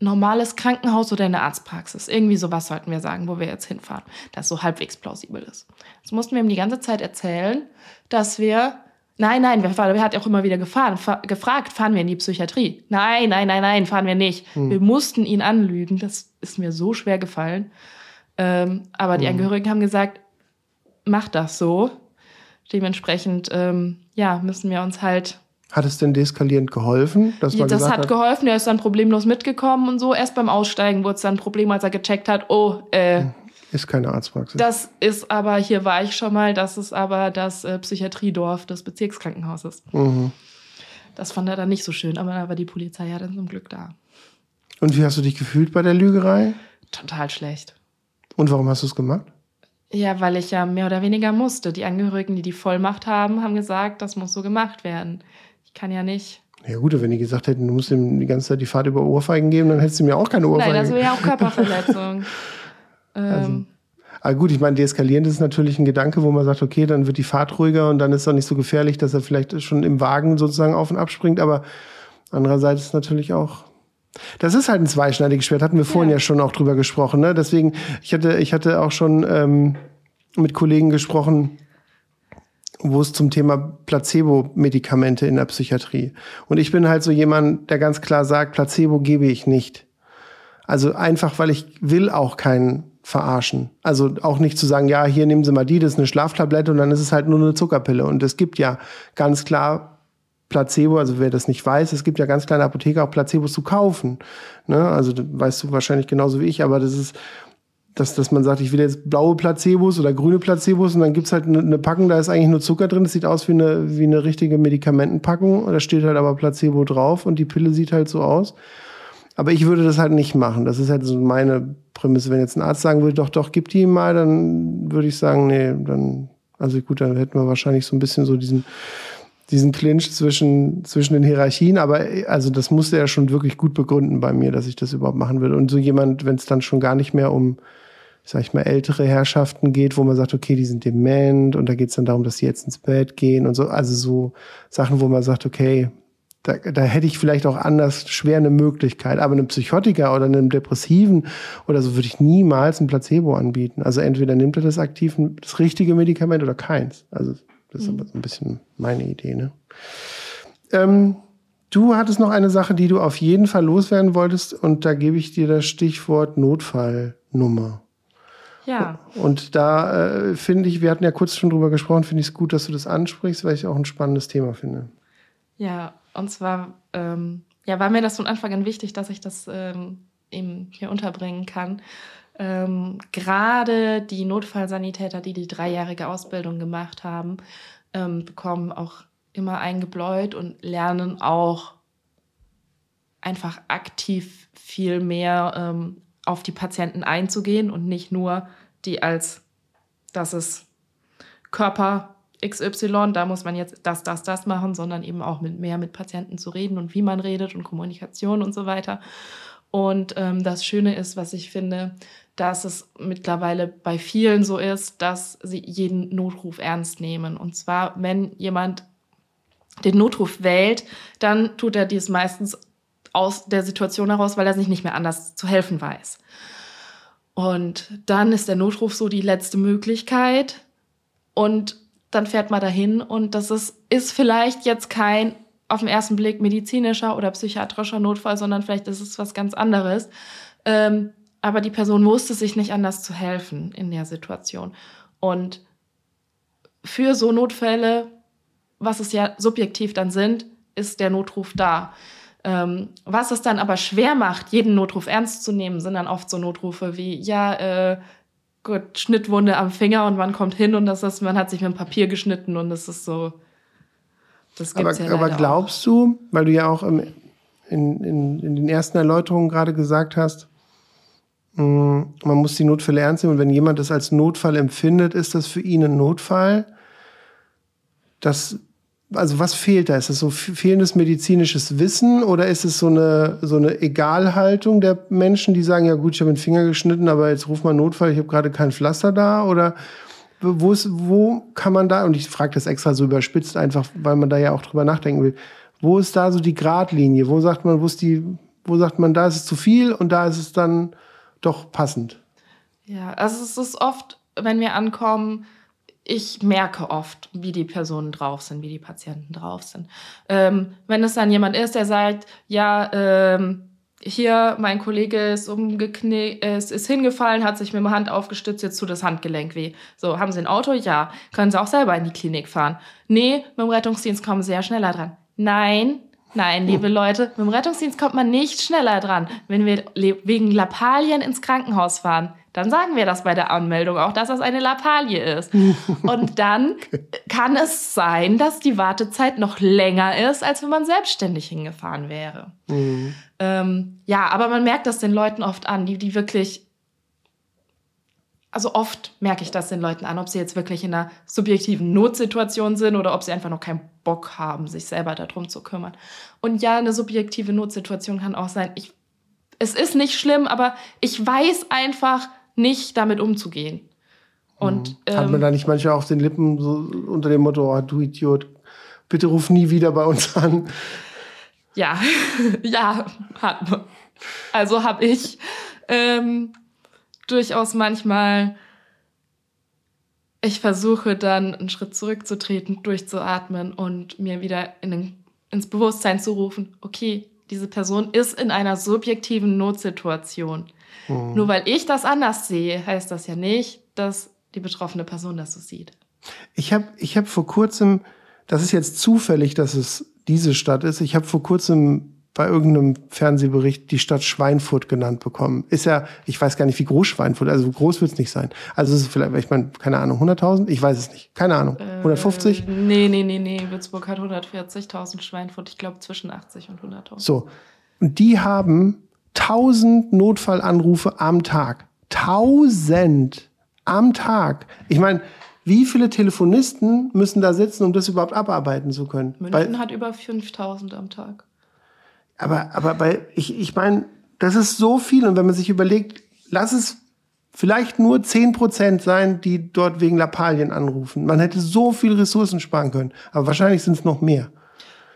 normales Krankenhaus oder in eine Arztpraxis. Irgendwie sowas sollten wir sagen, wo wir jetzt hinfahren, das so halbwegs plausibel ist. Das mussten wir ihm die ganze Zeit erzählen, dass wir Nein, nein, wir, wir hat auch immer wieder gefahren, gefragt, fahren wir in die Psychiatrie? Nein, nein, nein, nein, fahren wir nicht. Hm. Wir mussten ihn anlügen. Das ist mir so schwer gefallen. Ähm, aber die hm. Angehörigen haben gesagt, mach das so. Dementsprechend, ähm, ja, müssen wir uns halt. Hat es denn deeskalierend geholfen? Dass ja, das hat, hat geholfen, er ist dann problemlos mitgekommen und so. Erst beim Aussteigen wurde es dann ein Problem, als er gecheckt hat, oh, äh, hm. Ist keine Arztpraxis. Das ist aber, hier war ich schon mal, das ist aber das äh, Psychiatriedorf des Bezirkskrankenhauses. Mhm. Das fand er dann nicht so schön, aber da war die Polizei ja dann zum Glück da. Und wie hast du dich gefühlt bei der Lügerei? Total schlecht. Und warum hast du es gemacht? Ja, weil ich ja mehr oder weniger musste. Die Angehörigen, die die Vollmacht haben, haben gesagt, das muss so gemacht werden. Ich kann ja nicht. Ja gut, wenn die gesagt hätten, du musst ihm die ganze Zeit die Fahrt über Ohrfeigen geben, dann hättest du mir auch keine Ohrfeigen. Nein, das wäre ja auch Körperverletzung. Also, ähm, aber gut, ich meine, deeskalierend ist natürlich ein Gedanke, wo man sagt, okay, dann wird die Fahrt ruhiger und dann ist es auch nicht so gefährlich, dass er vielleicht schon im Wagen sozusagen auf und abspringt. Aber andererseits ist natürlich auch das ist halt ein zweischneidiges Schwert, hatten wir vorhin ja, ja schon auch drüber gesprochen. Ne? Deswegen, ich hatte, ich hatte auch schon ähm, mit Kollegen gesprochen, wo es zum Thema Placebo-Medikamente in der Psychiatrie. Und ich bin halt so jemand, der ganz klar sagt, Placebo gebe ich nicht. Also einfach, weil ich will auch keinen verarschen. Also auch nicht zu sagen, ja, hier nehmen Sie mal die, das ist eine Schlaftablette und dann ist es halt nur eine Zuckerpille. Und es gibt ja ganz klar Placebo, also wer das nicht weiß, es gibt ja ganz kleine Apotheker auch Placebos zu kaufen. Ne? Also weißt du wahrscheinlich genauso wie ich, aber das ist, dass, dass man sagt, ich will jetzt blaue Placebos oder grüne Placebos und dann gibt's halt eine, eine Packung, da ist eigentlich nur Zucker drin, das sieht aus wie eine, wie eine richtige Medikamentenpackung, da steht halt aber Placebo drauf und die Pille sieht halt so aus. Aber ich würde das halt nicht machen. Das ist halt so meine Prämisse. Wenn jetzt ein Arzt sagen würde, doch, doch, gib die ihm mal, dann würde ich sagen, nee, dann, also gut, dann hätten wir wahrscheinlich so ein bisschen so diesen, diesen Clinch zwischen, zwischen den Hierarchien. Aber also das musste er schon wirklich gut begründen bei mir, dass ich das überhaupt machen würde. Und so jemand, wenn es dann schon gar nicht mehr um, sag ich mal, ältere Herrschaften geht, wo man sagt, okay, die sind dement und da geht es dann darum, dass sie jetzt ins Bett gehen und so. Also so Sachen, wo man sagt, okay, da, da hätte ich vielleicht auch anders schwer eine Möglichkeit. Aber einem Psychotiker oder einem Depressiven oder so würde ich niemals ein Placebo anbieten. Also entweder nimmt er das aktiv, das richtige Medikament oder keins. Also das ist mhm. aber so ein bisschen meine Idee. Ne? Ähm, du hattest noch eine Sache, die du auf jeden Fall loswerden wolltest und da gebe ich dir das Stichwort Notfallnummer. Ja. Und da äh, finde ich, wir hatten ja kurz schon drüber gesprochen, finde ich es gut, dass du das ansprichst, weil ich auch ein spannendes Thema finde. Ja, und zwar ähm, ja, war mir das von Anfang an wichtig, dass ich das ähm, eben hier unterbringen kann. Ähm, Gerade die Notfallsanitäter, die die dreijährige Ausbildung gemacht haben, ähm, bekommen auch immer eingebläut und lernen auch einfach aktiv viel mehr ähm, auf die Patienten einzugehen und nicht nur die als, dass es Körper XY, da muss man jetzt das, das, das machen, sondern eben auch mit mehr mit Patienten zu reden und wie man redet und Kommunikation und so weiter. Und ähm, das Schöne ist, was ich finde, dass es mittlerweile bei vielen so ist, dass sie jeden Notruf ernst nehmen. Und zwar, wenn jemand den Notruf wählt, dann tut er dies meistens aus der Situation heraus, weil er sich nicht mehr anders zu helfen weiß. Und dann ist der Notruf so die letzte Möglichkeit. Und dann fährt man dahin und das ist, ist vielleicht jetzt kein auf den ersten Blick medizinischer oder psychiatrischer Notfall, sondern vielleicht ist es was ganz anderes. Ähm, aber die Person wusste sich nicht anders zu helfen in der Situation. Und für so Notfälle, was es ja subjektiv dann sind, ist der Notruf da. Ähm, was es dann aber schwer macht, jeden Notruf ernst zu nehmen, sind dann oft so Notrufe wie, ja, äh, gut, Schnittwunde am Finger und man kommt hin und das ist, man hat sich mit dem Papier geschnitten und das ist so. Das gibt's aber, ja aber glaubst auch. du, weil du ja auch im, in, in, in den ersten Erläuterungen gerade gesagt hast, mh, mm, man muss die Notfälle ernst nehmen und wenn jemand das als Notfall empfindet, ist das für ihn ein Notfall. Das also was fehlt da? Ist es so fehlendes medizinisches Wissen oder ist es so eine, so eine Egalhaltung der Menschen, die sagen, ja gut, ich habe den Finger geschnitten, aber jetzt ruf mal Notfall, ich habe gerade kein Pflaster da? Oder wo, ist, wo kann man da, und ich frage das extra so überspitzt, einfach, weil man da ja auch drüber nachdenken will, wo ist da so die Gradlinie? Wo sagt man, wo ist die, wo sagt man, da ist es zu viel und da ist es dann doch passend? Ja, also es ist oft, wenn wir ankommen, ich merke oft, wie die Personen drauf sind, wie die Patienten drauf sind. Ähm, wenn es dann jemand ist, der sagt, ja, ähm, hier, mein Kollege ist umgeknickt, ist, ist hingefallen, hat sich mit der Hand aufgestützt, jetzt tut das Handgelenk weh. So, haben Sie ein Auto? Ja. Können Sie auch selber in die Klinik fahren? Nee, mit dem Rettungsdienst kommen Sie ja schneller dran. Nein, nein, liebe Leute, mit dem Rettungsdienst kommt man nicht schneller dran. Wenn wir wegen Lappalien ins Krankenhaus fahren, dann sagen wir das bei der Anmeldung auch, dass das eine Lappalie ist. Und dann kann es sein, dass die Wartezeit noch länger ist, als wenn man selbstständig hingefahren wäre. Mhm. Ähm, ja, aber man merkt das den Leuten oft an, die, die wirklich, also oft merke ich das den Leuten an, ob sie jetzt wirklich in einer subjektiven Notsituation sind oder ob sie einfach noch keinen Bock haben, sich selber darum zu kümmern. Und ja, eine subjektive Notsituation kann auch sein, ich, es ist nicht schlimm, aber ich weiß einfach, nicht damit umzugehen. Und, mhm. Hat man ähm, da nicht manchmal auf den Lippen so unter dem Motto, oh, du Idiot, bitte ruf nie wieder bei uns an? Ja, ja, hat man. Also habe ich ähm, durchaus manchmal, ich versuche dann einen Schritt zurückzutreten, durchzuatmen und mir wieder in den, ins Bewusstsein zu rufen, okay, diese Person ist in einer subjektiven Notsituation. Mhm. Nur weil ich das anders sehe, heißt das ja nicht, dass die betroffene Person das so sieht. Ich habe ich hab vor kurzem, das ist jetzt zufällig, dass es diese Stadt ist, ich habe vor kurzem bei irgendeinem Fernsehbericht die Stadt Schweinfurt genannt bekommen. Ist ja, ich weiß gar nicht, wie groß Schweinfurt, also groß wird es nicht sein. Also es ist vielleicht, ich meine, keine Ahnung, 100.000? Ich weiß es nicht. Keine Ahnung. 150? Äh, nee, nee, nee, nee. Würzburg hat 140.000, Schweinfurt, ich glaube, zwischen 80 und 100.000. So. Und die haben 1000 Notfallanrufe am Tag. 1000 am Tag. Ich meine, wie viele Telefonisten müssen da sitzen, um das überhaupt abarbeiten zu können? München bei, hat über 5000 am Tag. Aber, aber bei, ich, ich meine, das ist so viel. Und wenn man sich überlegt, lass es vielleicht nur 10% sein, die dort wegen Lappalien anrufen. Man hätte so viel Ressourcen sparen können. Aber wahrscheinlich sind es noch mehr.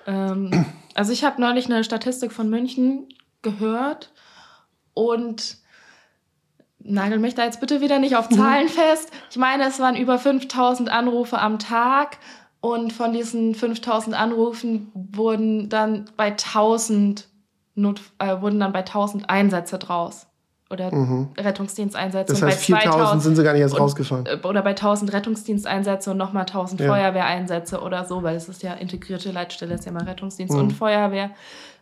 Ähm, also ich habe neulich eine Statistik von München gehört und nagel mich da jetzt bitte wieder nicht auf Zahlen fest. Ich meine, es waren über 5000 Anrufe am Tag und von diesen 5000 Anrufen wurden dann bei 1000 Not, äh, wurden dann bei 1000 Einsätze draus oder mhm. Rettungsdiensteinsätze. Das heißt, 4000 sind sie gar nicht erst rausgefahren. Äh, oder bei 1000 Rettungsdiensteinsätze und nochmal 1000 ja. Feuerwehreinsätze oder so, weil es ist ja integrierte Leitstelle, ist ja mal Rettungsdienst mhm. und Feuerwehr.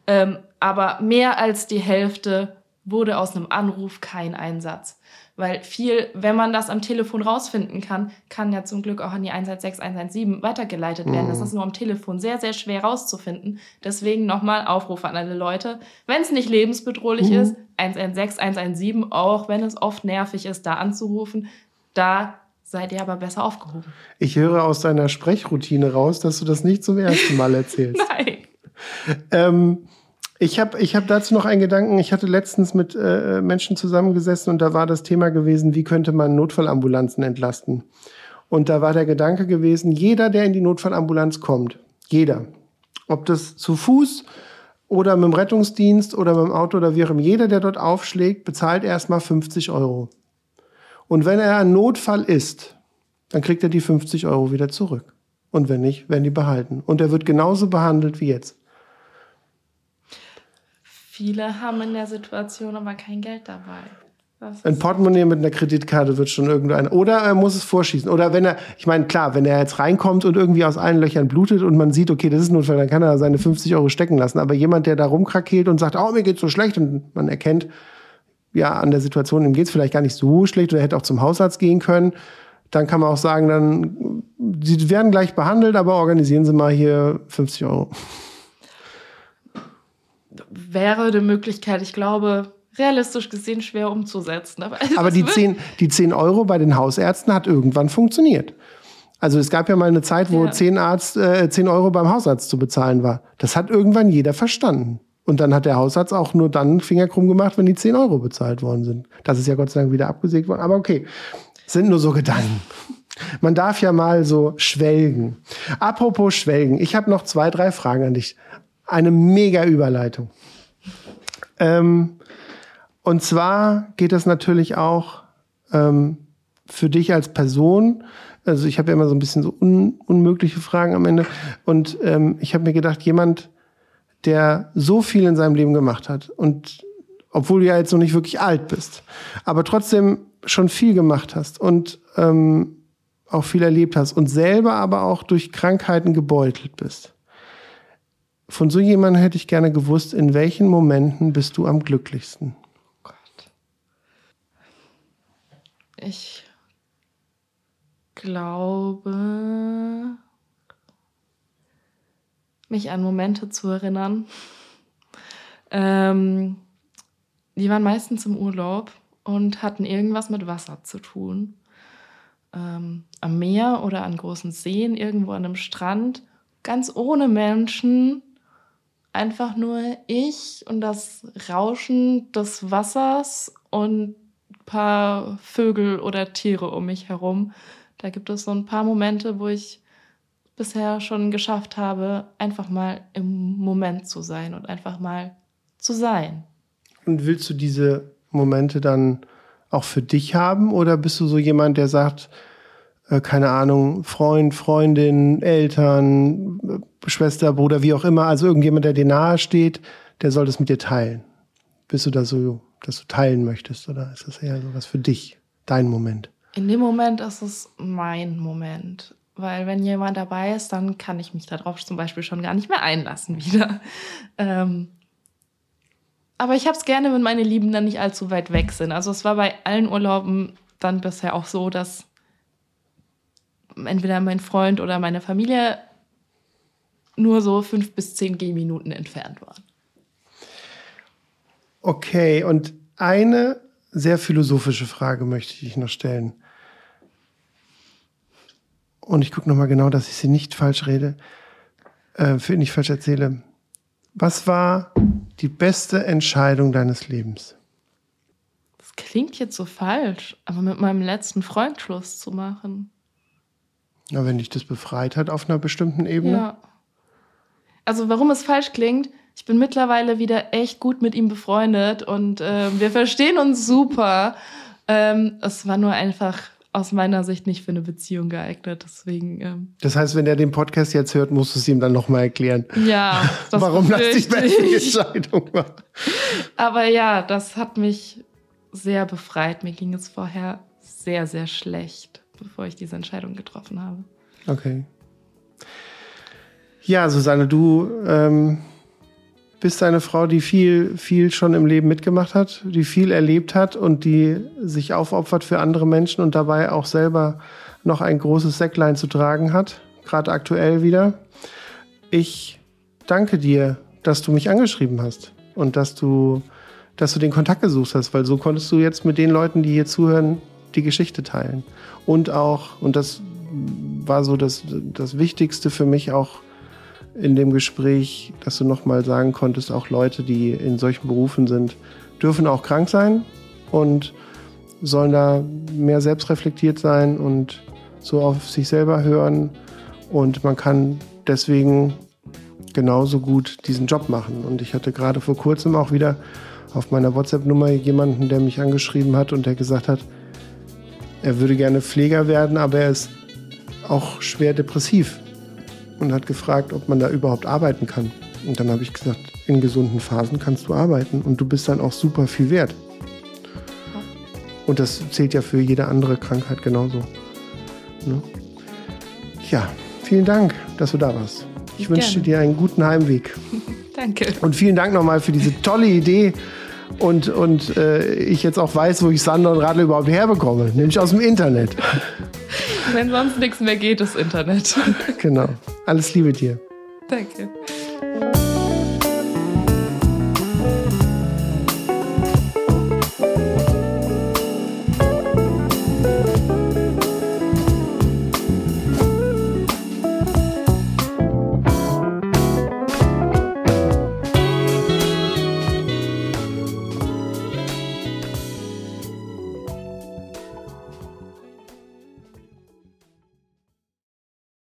Ähm, aber mehr als die Hälfte wurde aus einem Anruf kein Einsatz. Weil viel, wenn man das am Telefon rausfinden kann, kann ja zum Glück auch an die 116, 117 weitergeleitet werden. Mhm. Das ist nur am Telefon sehr, sehr schwer rauszufinden. Deswegen nochmal Aufruf an alle Leute. Wenn es nicht lebensbedrohlich mhm. ist, 116, 117, auch wenn es oft nervig ist, da anzurufen, da seid ihr aber besser aufgehoben. Ich höre aus deiner Sprechroutine raus, dass du das nicht zum ersten Mal erzählst. Nein. Ähm, ich habe ich hab dazu noch einen Gedanken. Ich hatte letztens mit äh, Menschen zusammengesessen und da war das Thema gewesen, wie könnte man Notfallambulanzen entlasten. Und da war der Gedanke gewesen, jeder, der in die Notfallambulanz kommt, jeder, ob das zu Fuß oder mit dem Rettungsdienst oder mit dem Auto oder wie auch immer, jeder, der dort aufschlägt, bezahlt erstmal 50 Euro. Und wenn er ein Notfall ist, dann kriegt er die 50 Euro wieder zurück. Und wenn nicht, werden die behalten. Und er wird genauso behandelt wie jetzt. Viele haben in der Situation aber kein Geld dabei. Ein Portemonnaie mit einer Kreditkarte wird schon irgendein. Oder er muss es vorschießen. Oder wenn er, ich meine, klar, wenn er jetzt reinkommt und irgendwie aus allen Löchern blutet und man sieht, okay, das ist ein Notfall, dann kann er seine 50 Euro stecken lassen. Aber jemand, der da rumkrakeelt und sagt, oh, mir geht's so schlecht und man erkennt, ja, an der Situation, ihm geht's vielleicht gar nicht so schlecht oder er hätte auch zum Hausarzt gehen können, dann kann man auch sagen, dann, sie werden gleich behandelt, aber organisieren Sie mal hier 50 Euro wäre eine Möglichkeit, ich glaube, realistisch gesehen schwer umzusetzen. Aber, aber die, 10, die 10 Euro bei den Hausärzten hat irgendwann funktioniert. Also es gab ja mal eine Zeit, wo ja. 10, Arzt, äh, 10 Euro beim Hausarzt zu bezahlen war. Das hat irgendwann jeder verstanden. Und dann hat der Hausarzt auch nur dann Finger krumm gemacht, wenn die 10 Euro bezahlt worden sind. Das ist ja Gott sei Dank wieder abgesägt worden. Aber okay, sind nur so Gedanken. Man darf ja mal so schwelgen. Apropos schwelgen, ich habe noch zwei, drei Fragen an dich. Eine mega Überleitung. Ähm, und zwar geht das natürlich auch ähm, für dich als Person. Also ich habe ja immer so ein bisschen so un unmögliche Fragen am Ende. Und ähm, ich habe mir gedacht, jemand, der so viel in seinem Leben gemacht hat und obwohl du ja jetzt noch nicht wirklich alt bist, aber trotzdem schon viel gemacht hast und ähm, auch viel erlebt hast und selber aber auch durch Krankheiten gebeutelt bist. Von so jemandem hätte ich gerne gewusst, in welchen Momenten bist du am glücklichsten? Oh Gott. Ich glaube, mich an Momente zu erinnern. Ähm, die waren meistens im Urlaub und hatten irgendwas mit Wasser zu tun. Ähm, am Meer oder an großen Seen, irgendwo an einem Strand, ganz ohne Menschen, einfach nur ich und das Rauschen des Wassers und ein paar Vögel oder Tiere um mich herum. Da gibt es so ein paar Momente, wo ich bisher schon geschafft habe, einfach mal im Moment zu sein und einfach mal zu sein. Und willst du diese Momente dann auch für dich haben oder bist du so jemand, der sagt, äh, keine Ahnung, Freund, Freundin, Eltern, äh, Schwester, Bruder, wie auch immer, also irgendjemand, der dir nahe steht, der soll das mit dir teilen? Bist du da so, dass du teilen möchtest oder ist das eher so was für dich, dein Moment? In dem Moment ist es mein Moment. Weil wenn jemand dabei ist, dann kann ich mich darauf zum Beispiel schon gar nicht mehr einlassen wieder. Ähm, aber ich habe es gerne, wenn meine Lieben dann nicht allzu weit weg sind. Also es war bei allen Urlauben dann bisher auch so, dass entweder mein Freund oder meine Familie nur so fünf bis zehn Gehminuten entfernt waren. Okay, und eine sehr philosophische Frage möchte ich noch stellen und ich gucke nochmal genau, dass ich sie nicht falsch rede, äh, für nicht falsch erzähle. Was war die beste Entscheidung deines Lebens? Das klingt jetzt so falsch, aber mit meinem letzten Freund Schluss zu machen. Ja, wenn dich das befreit hat auf einer bestimmten Ebene. Ja. Also warum es falsch klingt, ich bin mittlerweile wieder echt gut mit ihm befreundet und äh, wir verstehen uns super. Ähm, es war nur einfach aus meiner Sicht nicht für eine Beziehung geeignet. Deswegen. Ähm das heißt, wenn er den Podcast jetzt hört, musst du es ihm dann nochmal erklären. Ja, das warum das die beste Entscheidung war. Aber ja, das hat mich sehr befreit. Mir ging es vorher sehr, sehr schlecht, bevor ich diese Entscheidung getroffen habe. Okay. Ja, Susanne, du ähm, bist eine Frau, die viel, viel schon im Leben mitgemacht hat, die viel erlebt hat und die sich aufopfert für andere Menschen und dabei auch selber noch ein großes Säcklein zu tragen hat, gerade aktuell wieder. Ich danke dir, dass du mich angeschrieben hast und dass du, dass du den Kontakt gesucht hast, weil so konntest du jetzt mit den Leuten, die hier zuhören, die Geschichte teilen. Und auch, und das war so das, das Wichtigste für mich auch, in dem Gespräch, dass du nochmal sagen konntest, auch Leute, die in solchen Berufen sind, dürfen auch krank sein und sollen da mehr selbstreflektiert sein und so auf sich selber hören. Und man kann deswegen genauso gut diesen Job machen. Und ich hatte gerade vor kurzem auch wieder auf meiner WhatsApp-Nummer jemanden, der mich angeschrieben hat und der gesagt hat, er würde gerne Pfleger werden, aber er ist auch schwer depressiv und hat gefragt, ob man da überhaupt arbeiten kann. Und dann habe ich gesagt, in gesunden Phasen kannst du arbeiten und du bist dann auch super viel wert. Und das zählt ja für jede andere Krankheit genauso. Ne? Ja, vielen Dank, dass du da warst. Ich Gerne. wünsche dir einen guten Heimweg. Danke. Und vielen Dank nochmal für diese tolle Idee. Und, und äh, ich jetzt auch weiß, wo ich Sander und Radler überhaupt herbekomme, nämlich aus dem Internet. Wenn sonst nichts mehr geht, das Internet. Genau. Alles Liebe dir. Danke.